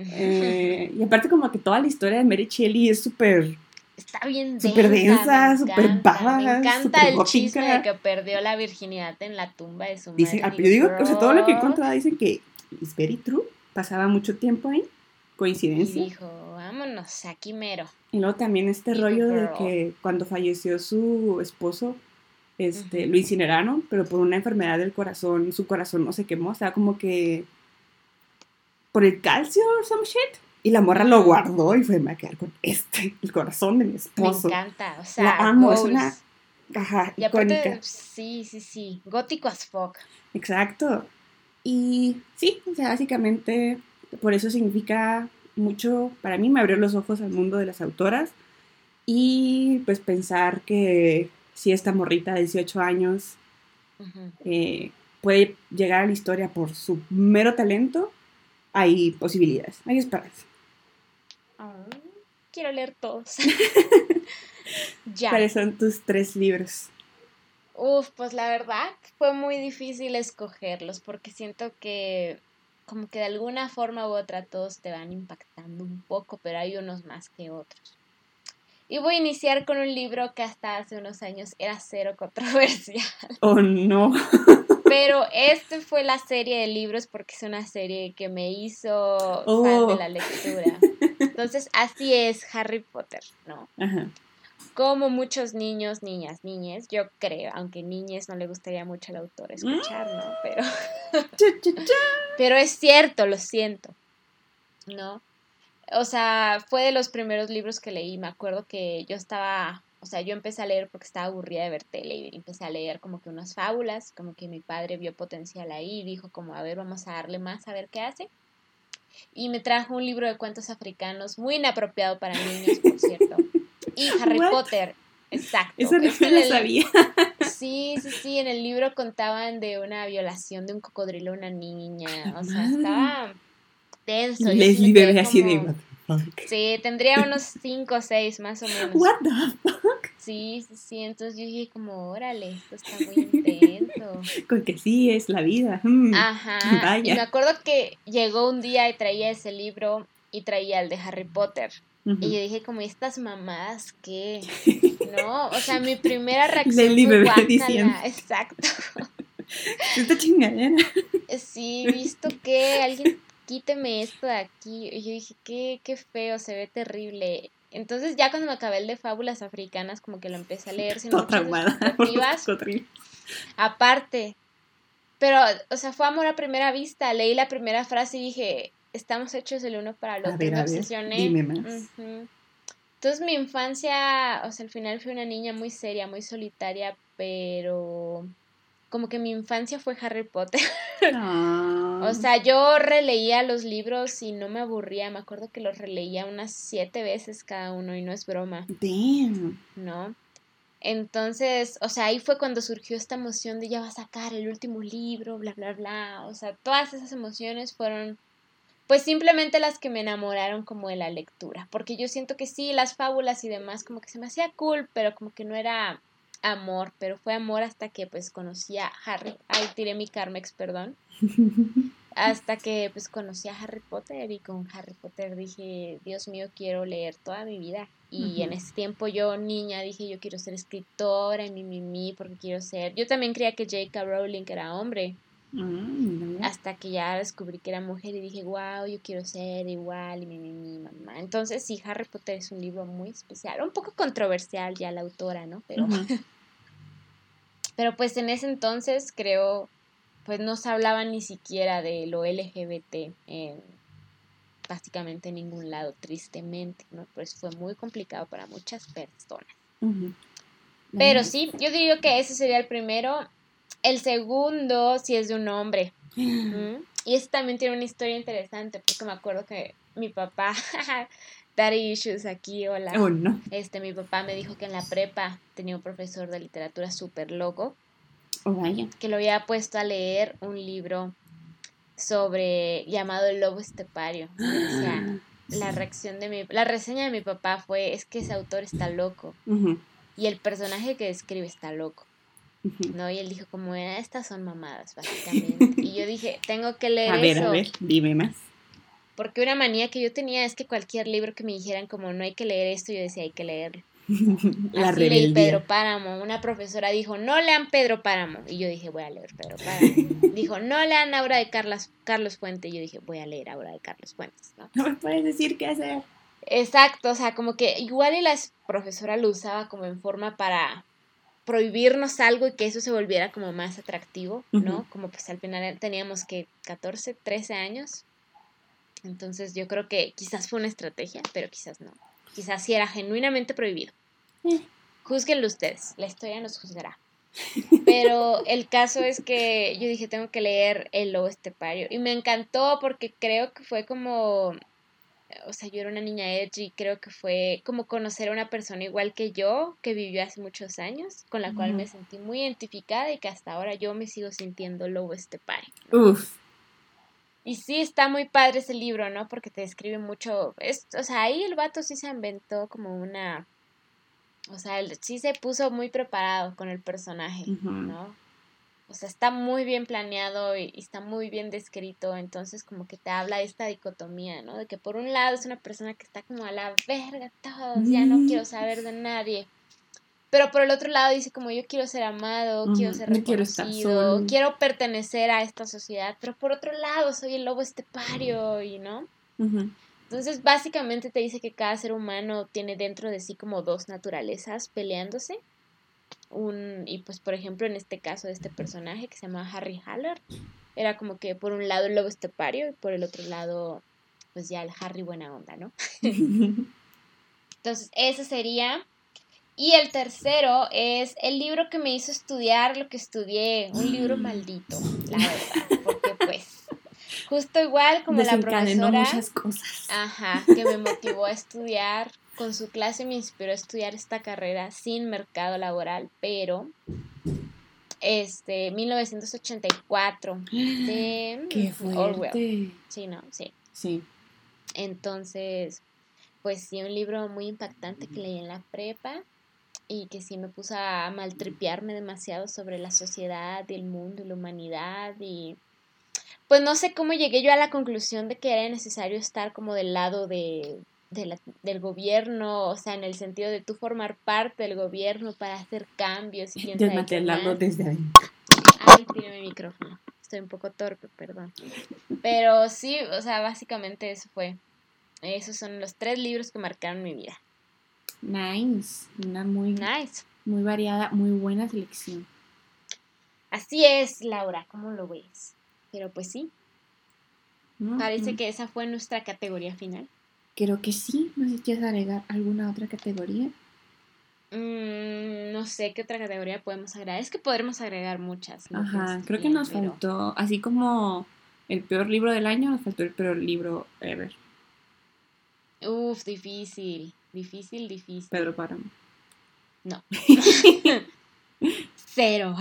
Eh, y aparte como que toda la historia de Mary Shelley es súper... Está bien Súper densa, súper vaga. Me encanta el chisme de que perdió la virginidad en la tumba de su madre. Ah, yo digo, o sea, todo lo que he encontrado dicen que es very true. Pasaba mucho tiempo ahí. Coincidencia. Y dijo, vámonos, aquí mero. Y luego también este rollo de que cuando falleció su esposo, este, lo incineraron, pero por una enfermedad del corazón, su corazón no se quemó, o sea, como que por el calcio o some shit. Y la morra lo guardó y fue, me a quedar con este, el corazón de mi esposo. Me encanta, o sea, la amo, es una ajá, icónica. sí, sí, sí, gótico as fuck. Exacto. Y sí, o sea, básicamente por eso significa mucho, para mí me abrió los ojos al mundo de las autoras y pues pensar que si esta morrita de 18 años eh, puede llegar a la historia por su mero talento, hay posibilidades, hay esperanza. quiero leer todos. ya. ¿Cuáles son tus tres libros? Uf, pues la verdad fue muy difícil escogerlos porque siento que como que de alguna forma u otra todos te van impactando un poco, pero hay unos más que otros. Y voy a iniciar con un libro que hasta hace unos años era cero controversial. Oh, no. Pero este fue la serie de libros porque es una serie que me hizo fan de oh. la lectura. Entonces, así es Harry Potter, ¿no? Ajá. Como muchos niños, niñas, niñes, yo creo, aunque niñes no le gustaría mucho al autor escuchar, ¿no? Pero, pero es cierto, lo siento, ¿no? O sea, fue de los primeros libros que leí. Me acuerdo que yo estaba, o sea, yo empecé a leer porque estaba aburrida de ver tele y empecé a leer como que unas fábulas, como que mi padre vio potencial ahí y dijo como, a ver, vamos a darle más, a ver qué hace. Y me trajo un libro de cuentos africanos muy inapropiado para niños, por cierto. Y Harry Potter, exacto. Eso no lo sabía. Sí, sí, sí, en el libro contaban de una violación de un cocodrilo a una niña. O sea, estaba tenso. Leslie bebé así de Sí, tendría unos 5 o 6 más o menos. What the fuck? Sí, sí, sí. Entonces yo dije como, órale, esto está muy intenso. Con que sí, es la vida. Mm, Ajá. Vaya. Y me acuerdo que llegó un día y traía ese libro y traía el de Harry Potter. Y yo dije como, estas mamás qué? ¿No? O sea, mi primera reacción fue guácala. Exacto. Esta chingadera. Sí, visto que alguien quíteme esto de aquí. Y yo dije, qué, qué feo, se ve terrible. Entonces ya cuando me acabé el de fábulas africanas, como que lo empecé a leer sin muchas expectativas. Aparte. Pero, o sea, fue amor a primera vista. Leí la primera frase y dije, estamos hechos el uno para el otro. me obsesioné. Entonces mi infancia, o sea, al final fui una niña muy seria, muy solitaria, pero como que mi infancia fue Harry Potter. Ah. o sea, yo releía los libros y no me aburría. Me acuerdo que los releía unas siete veces cada uno y no es broma. Damn. ¿No? Entonces, o sea, ahí fue cuando surgió esta emoción de ya va a sacar el último libro, bla, bla, bla. O sea, todas esas emociones fueron, pues simplemente las que me enamoraron como de la lectura. Porque yo siento que sí, las fábulas y demás, como que se me hacía cool, pero como que no era amor, pero fue amor hasta que pues conocí a Harry, ay, tiré mi Carmex, perdón, hasta que pues conocí a Harry Potter y con Harry Potter dije, Dios mío, quiero leer toda mi vida. Y en ese tiempo yo, niña, dije, yo quiero ser escritora y mi, mi, mi, porque quiero ser... Yo también creía que J.K. Rowling era hombre. Mm, hasta que ya descubrí que era mujer y dije, wow, yo quiero ser igual y mi, mi, mi mamá. Entonces sí, Harry Potter es un libro muy especial, un poco controversial ya la autora, ¿no? Pero, pero pues en ese entonces creo, pues no se hablaba ni siquiera de lo LGBT en básicamente en ningún lado, tristemente, ¿no? Pues fue muy complicado para muchas personas. Pero sí, yo digo que ese sería el primero. El segundo, si es de un hombre. Y este también tiene una historia interesante, porque me acuerdo que mi papá, daddy issues aquí, hola. Oh, no. Este, mi papá me dijo que en la prepa tenía un profesor de literatura súper loco. Oh, vaya. Que lo había puesto a leer un libro sobre llamado El Lobo Estepario. la reacción de mi, la reseña de mi papá fue, es que ese autor está loco. Y el personaje que describe está loco. ¿No? Y él dijo como, estas son mamadas, básicamente. y yo dije, tengo que leer a ver, eso. A ver, dime más. porque una manía que yo tenía es que cualquier libro que me dijeran como no hay que leer esto, yo decía hay que leerlo. La Así leí Pedro Páramo. Una profesora dijo, no lean Pedro Páramo. Y yo dije, voy a leer Pedro Páramo. dijo, no lean Aura de Carlos, Carlos Fuente. Y yo dije, voy a leer Aura de Carlos Fuentes. ¿no? no me puedes decir qué hacer. Exacto, o sea, como que igual y la profesora lo usaba como en forma para prohibirnos algo y que eso se volviera como más atractivo, ¿no? Como pues al final teníamos que 14, 13 años. Entonces yo creo que quizás fue una estrategia, pero quizás no. Quizás sí era genuinamente prohibido. Eh. Júzguenlo ustedes, la historia nos juzgará. Pero el caso es que yo dije, tengo que leer El Lobo Estepario. Y me encantó porque creo que fue como o sea, yo era una niña edgy y creo que fue como conocer a una persona igual que yo, que vivió hace muchos años, con la cual me sentí muy identificada y que hasta ahora yo me sigo sintiendo lobo estepario. Uf. Y sí, está muy padre ese libro, ¿no? Porque te describe mucho, es, o sea, ahí el vato sí se inventó como una, o sea, él sí se puso muy preparado con el personaje, ¿no? O sea, está muy bien planeado y, está muy bien descrito, entonces como que te habla de esta dicotomía, ¿no? De que por un lado es una persona que está como a la verga todos, ya no quiero saber de nadie. Pero por el otro lado dice como yo quiero ser amado, quiero ser reconocido, quiero, pertenecer a esta sociedad, pero por otro lado soy el lobo estepario y no. Entonces básicamente te dice que cada ser humano tiene dentro de sí como dos naturalezas peleándose un, y pues por ejemplo en este caso de este personaje que se llama Harry Haller, era como que por un lado el lobo estepario y por el otro lado pues ya el Harry buena onda, ¿no? Entonces ese sería... Y el tercero es el libro que me hizo estudiar lo que estudié, un libro maldito, la verdad, porque pues justo igual como la profesora muchas cosas. Ajá, que me motivó a estudiar con su clase me inspiró a estudiar esta carrera sin mercado laboral, pero este 1984 de Qué Orwell. Sí, no, sí. Sí. Entonces, pues sí, un libro muy impactante que leí en la prepa y que sí me puso a maltripearme demasiado sobre la sociedad y el mundo y la humanidad y pues no sé cómo llegué yo a la conclusión de que era necesario estar como del lado de del gobierno, o sea, en el sentido de tú formar parte del gobierno para hacer cambios y Desmantelarlo desde adentro. Ay, tiene mi micrófono. Estoy un poco torpe, perdón. Pero sí, o sea, básicamente eso fue. Esos son los tres libros que marcaron mi vida. Nice. Una muy, nice. muy variada, muy buena selección. Así es, Laura, ¿cómo lo ves? Pero pues sí. Parece que esa fue nuestra categoría final. Creo que sí. No sé si quieres agregar alguna otra categoría. Mm, no sé qué otra categoría podemos agregar. Es que podremos agregar muchas. Ajá, creo que nos faltó, así como el peor libro del año, nos faltó el peor libro ever. Uf, difícil. Difícil, difícil. Pedro Páramo. No. Cero.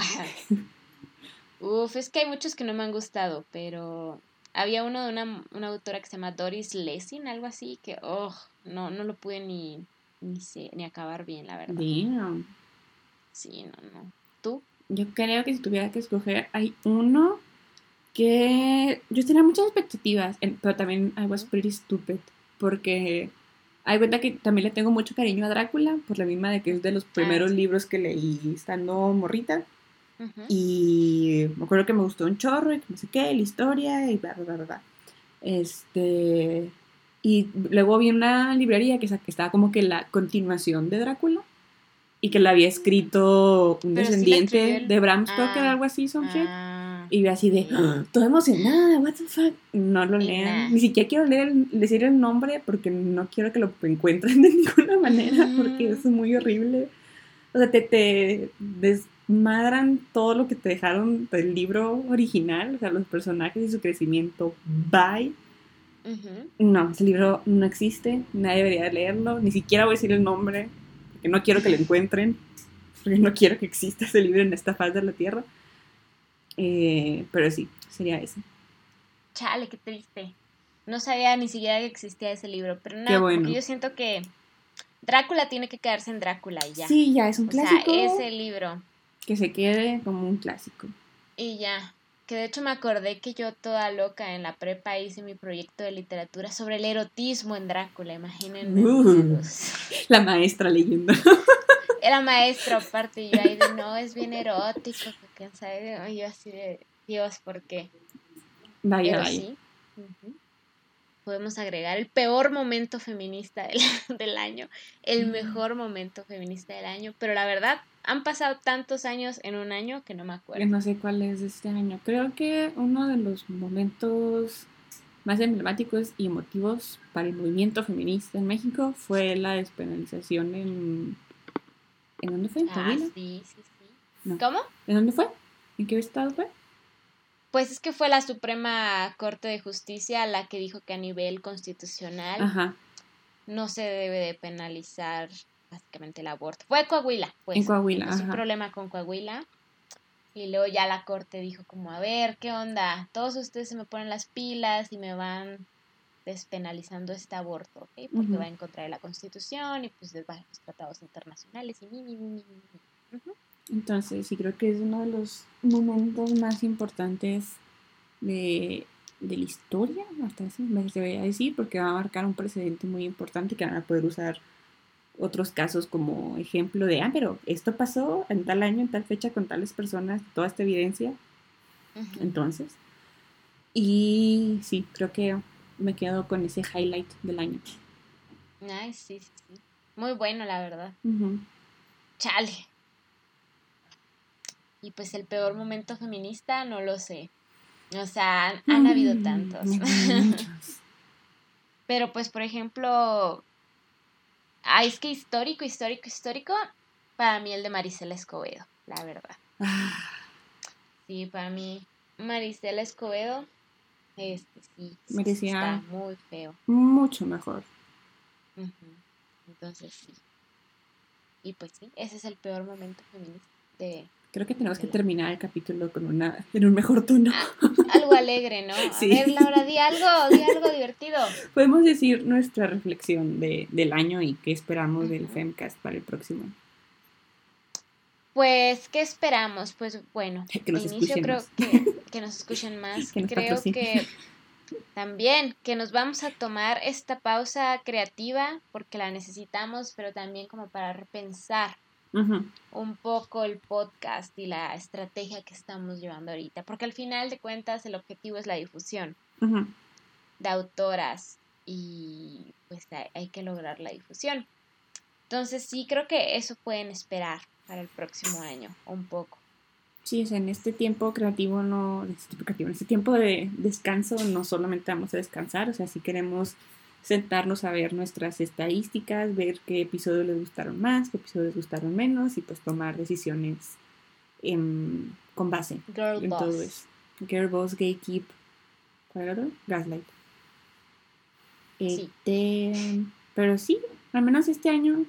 Uf, es que hay muchos que no me han gustado, pero había uno de una, una autora que se llama Doris Lessing, algo así, que, oh, no, no lo pude ni, ni, ni acabar bien, la verdad. Bien. Sí, no, no. ¿Tú? Yo creo que si tuviera que escoger, hay uno que yo tenía muchas expectativas, pero también I was pretty stupid, porque hay cuenta que también le tengo mucho cariño a Drácula, por la misma de que es de los ah, primeros libros que leí estando morrita. Y me acuerdo que me gustó un chorro y que no sé qué, la historia y bla, bla, bla, bla. Este. Y luego vi una librería que, estaba como que la continuación de Drácula y que la había escrito un descendiente de Bram Stoker, ah, algo así, son ah. Y vi así de, ¡Ah! toda emocionada, what the fuck. No lo lean. Ni siquiera quiero leer, decir el nombre porque no quiero que lo encuentren de ninguna manera porque es muy horrible. O sea, te, te madran todo lo que te dejaron del libro original, o sea, los personajes y su crecimiento. Bye. No, ese libro no existe, nadie debería leerlo, ni siquiera voy a decir el nombre, porque no quiero que lo encuentren, porque no quiero que exista ese libro en esta faz de la Tierra. Eh, pero sí, sería ese. Chale, qué triste. No sabía ni siquiera que existía ese libro, pero nada, porque yo siento que Drácula tiene que quedarse en Drácula y ya. Sí, ya es un clásico. O sea, ese libro que se quede como un clásico. Y ya. Que de hecho me acordé que yo toda loca en la prepa hice mi proyecto de literatura sobre el erotismo en Drácula, imagínense. Uh, la maestra leyendo. Era maestra aparte y yo ahí de no, es bien erótico, quién sabe, y yo así de Dios, ¿por qué? Vaya, vaya. Sí, podemos agregar el peor momento feminista del, del año, el mejor momento feminista del año, pero la verdad han pasado tantos años en un año que no me acuerdo. No sé cuál es este año. Creo que uno de los momentos más emblemáticos y emotivos para el movimiento feminista en México fue la despenalización en... ¿En dónde fue? ¿En ah, sí, sí, sí. ¿Cómo? ¿En dónde fue? ¿En qué estado fue? Pues es que fue la Suprema Corte de Justicia la que dijo que a nivel constitucional no se debe de penalizar básicamente el aborto. Fue Coahuila, pues. En Coahuila, ajá. un problema con Coahuila. Y luego ya la corte dijo como, a ver, ¿qué onda? Todos ustedes se me ponen las pilas y me van despenalizando este aborto, ¿ok? Porque va en contra de la Constitución y pues de los tratados internacionales y mi, Entonces, sí creo que es uno de los momentos más importantes de, de la historia, hasta así me debería decir, porque va a marcar un precedente muy importante que van a poder usar otros casos como ejemplo de, ah, pero esto pasó en tal año, en tal fecha, con tales personas, toda esta evidencia. Entonces, y sí, creo que me quedo con ese highlight del año. Ay, sí, sí, sí. Muy bueno, la verdad. Chale. Y pues el peor momento feminista, no lo sé. O sea, han, habido mm, tantos. Pero pues, por ejemplo, Ah, es que histórico, histórico, histórico, para mí el de Marisela Escobedo, la verdad. Ah. Sí, para mí Marisela Escobedo, este sí, está muy feo. Mucho mejor. Entonces sí. Y pues sí, ese es el peor momento feminista de, Creo que tenemos que terminar el capítulo con una, en un mejor tono. Ah, algo alegre, ¿no? A ver, Laura, di algo, di algo divertido. Podemos decir nuestra reflexión de, del año y qué esperamos del Femcast para el próximo. Pues, ¿qué esperamos? Pues bueno, que nos inicio creo que, que, nos escuchen más. creo que también que nos vamos a tomar esta pausa creativa porque la necesitamos, pero también como para repensar un poco el podcast y la estrategia que estamos llevando ahorita, porque al final de cuentas el objetivo es la difusión de autoras y pues hay que lograr la difusión. Entonces sí creo que eso pueden esperar para el próximo año, un poco. Sí, en este tiempo creativo no, en este tiempo de descanso no solamente vamos a descansar, o sea, si queremos sentarnos a ver nuestras estadísticas, ver qué episodios les gustaron más, qué episodios les gustaron menos y pues tomar decisiones con base en todo eso. Girl Boss, Gatekeep, ¿cuál era? Gaslight. Este, pero sí, al menos este año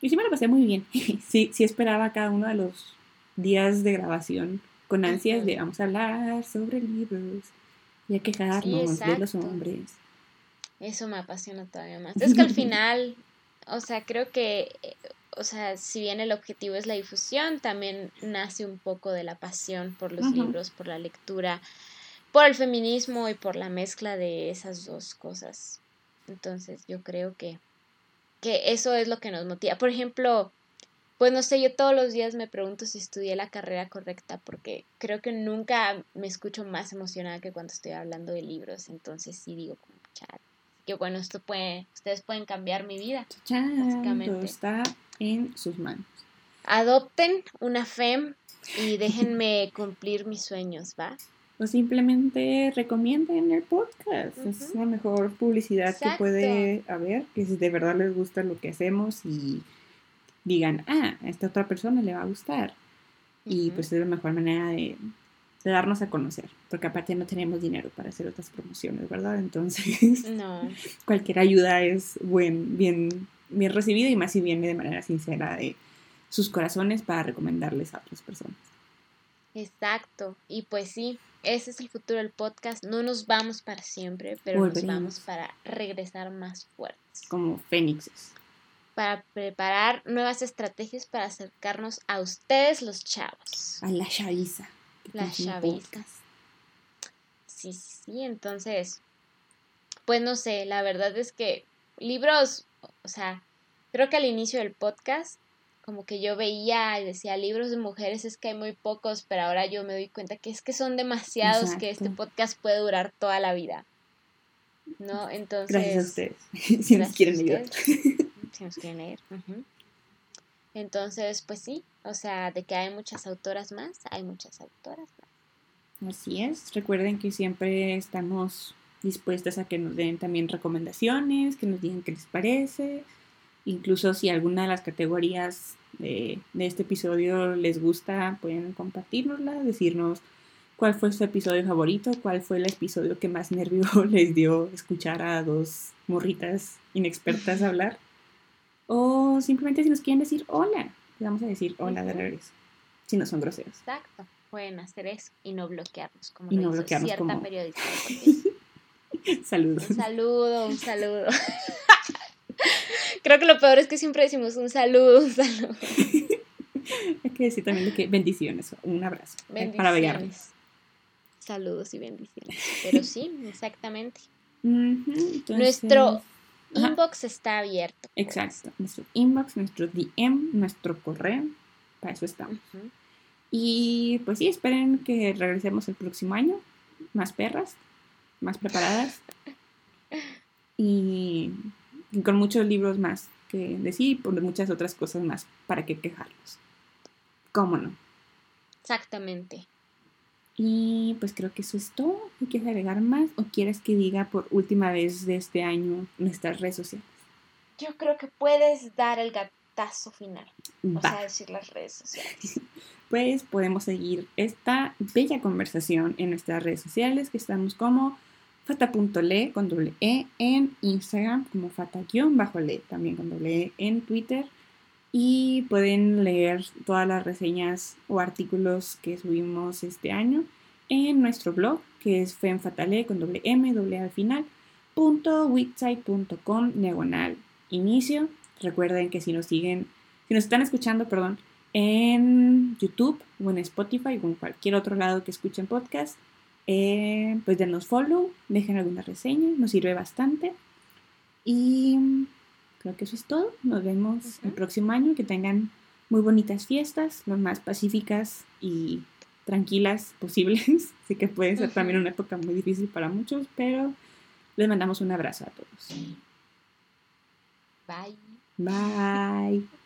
yo sí me lo pasé muy bien. sí, sí esperaba cada uno de los días de grabación con ansias de vamos a hablar sobre libros y a quejarnos de los hombres. Eso me apasiona todavía más. Es que al final, o sea, creo que, eh, o sea, si bien el objetivo es la difusión, también nace un poco de la pasión por los libros, por la lectura, por el feminismo y por la mezcla de esas dos cosas. Entonces, yo creo que, que eso es lo que nos motiva. Por ejemplo, pues no sé, yo todos los días me pregunto si estudié la carrera correcta porque creo que nunca me escucho más emocionada que cuando estoy hablando de libros. Entonces sí digo, como, chat que bueno, esto puede, ustedes pueden cambiar mi vida. básicamente. está en sus manos. Adopten una FEM y déjenme cumplir mis sueños, ¿va? O simplemente recomienden el podcast. Es la mejor publicidad que puede haber, que si de verdad les gusta lo que hacemos y digan, ah, a esta otra persona le va a gustar. Y pues es la mejor manera de de darnos a conocer, porque aparte no tenemos dinero para hacer otras promociones, ¿verdad? Entonces, no. cualquier ayuda es buen, bien, bien recibida y más si viene de manera sincera de sus corazones para recomendarles a otras personas. Exacto, y pues sí, ese es el futuro del podcast. No nos vamos para siempre, pero nos vamos para regresar más fuertes. Como fénixes. Para preparar nuevas estrategias para acercarnos a ustedes, los chavos. A la chaviza las chavistas. sí, sí, entonces, pues no sé, la verdad es que libros, o sea, creo que al inicio del podcast como que yo veía y decía libros de mujeres es que hay muy pocos, pero ahora yo me doy cuenta que es que son demasiados que este podcast puede durar toda la vida. ¿No? Entonces. Gracias a ustedes. si nos quieren leer. Si nos quieren leer. Entonces, pues sí, o sea, de que hay muchas autoras más, hay muchas autoras más. Así es. Recuerden que siempre estamos dispuestas a que nos den también recomendaciones, que nos digan qué les parece Incluso si alguna de las categorías de, este episodio les gusta, pueden compartirnosla, decirnos cuál fue su episodio favorito, cuál fue el episodio que más nervio les dio escuchar a dos morritas inexpertas hablar. O simplemente si nos quieren decir hola, vamos a decir hola de regreso, si no son groseros. Exacto, pueden hacer eso y no bloquearnos como y no bloquearnos cierta como... periodista. Saludos. Un saludo, un saludo. Creo que lo peor es que siempre decimos un saludo, un saludo. Hay que decir también que bendiciones, un abrazo. Eh, para Bendiciones. Saludos y bendiciones. Pero sí, exactamente. Nuestro inbox está abierto. Exacto. Nuestro inbox, nuestro DM, nuestro correo. Para eso estamos. Y pues sí, esperen que regresemos el próximo año. Más perras, más preparadas. Y con muchos libros más que decir y por muchas otras cosas más para qué quejarnos. ¿Cómo no? Exactamente. Y pues creo que eso es todo. ¿Quieres agregar más o quieres que diga por última vez de este año nuestras redes sociales? Yo creo que puedes dar el gatazo final. O sea, decir las redes sociales. pues podemos seguir esta bella conversación en nuestras redes sociales que estamos como fata.le con doble E en Instagram, como fata-le también con doble E en Twitter. Y pueden leer todas las reseñas o artículos que subimos este año en nuestro blog, que es femfatale con doble M, doble al final, punto website.com diagonal inicio. Recuerden que si nos siguen, si nos están escuchando, perdón, en YouTube o en Spotify o en cualquier otro lado que escuchen podcast, eh, pues denos follow, dejen alguna reseña, nos sirve bastante. Y creo que eso es todo. Nos vemos el próximo año. Que tengan muy bonitas fiestas, lo más pacíficas y tranquilas posibles. Sé que puede ser también una época muy difícil para muchos, pero les mandamos un abrazo a todos. Bye. Bye.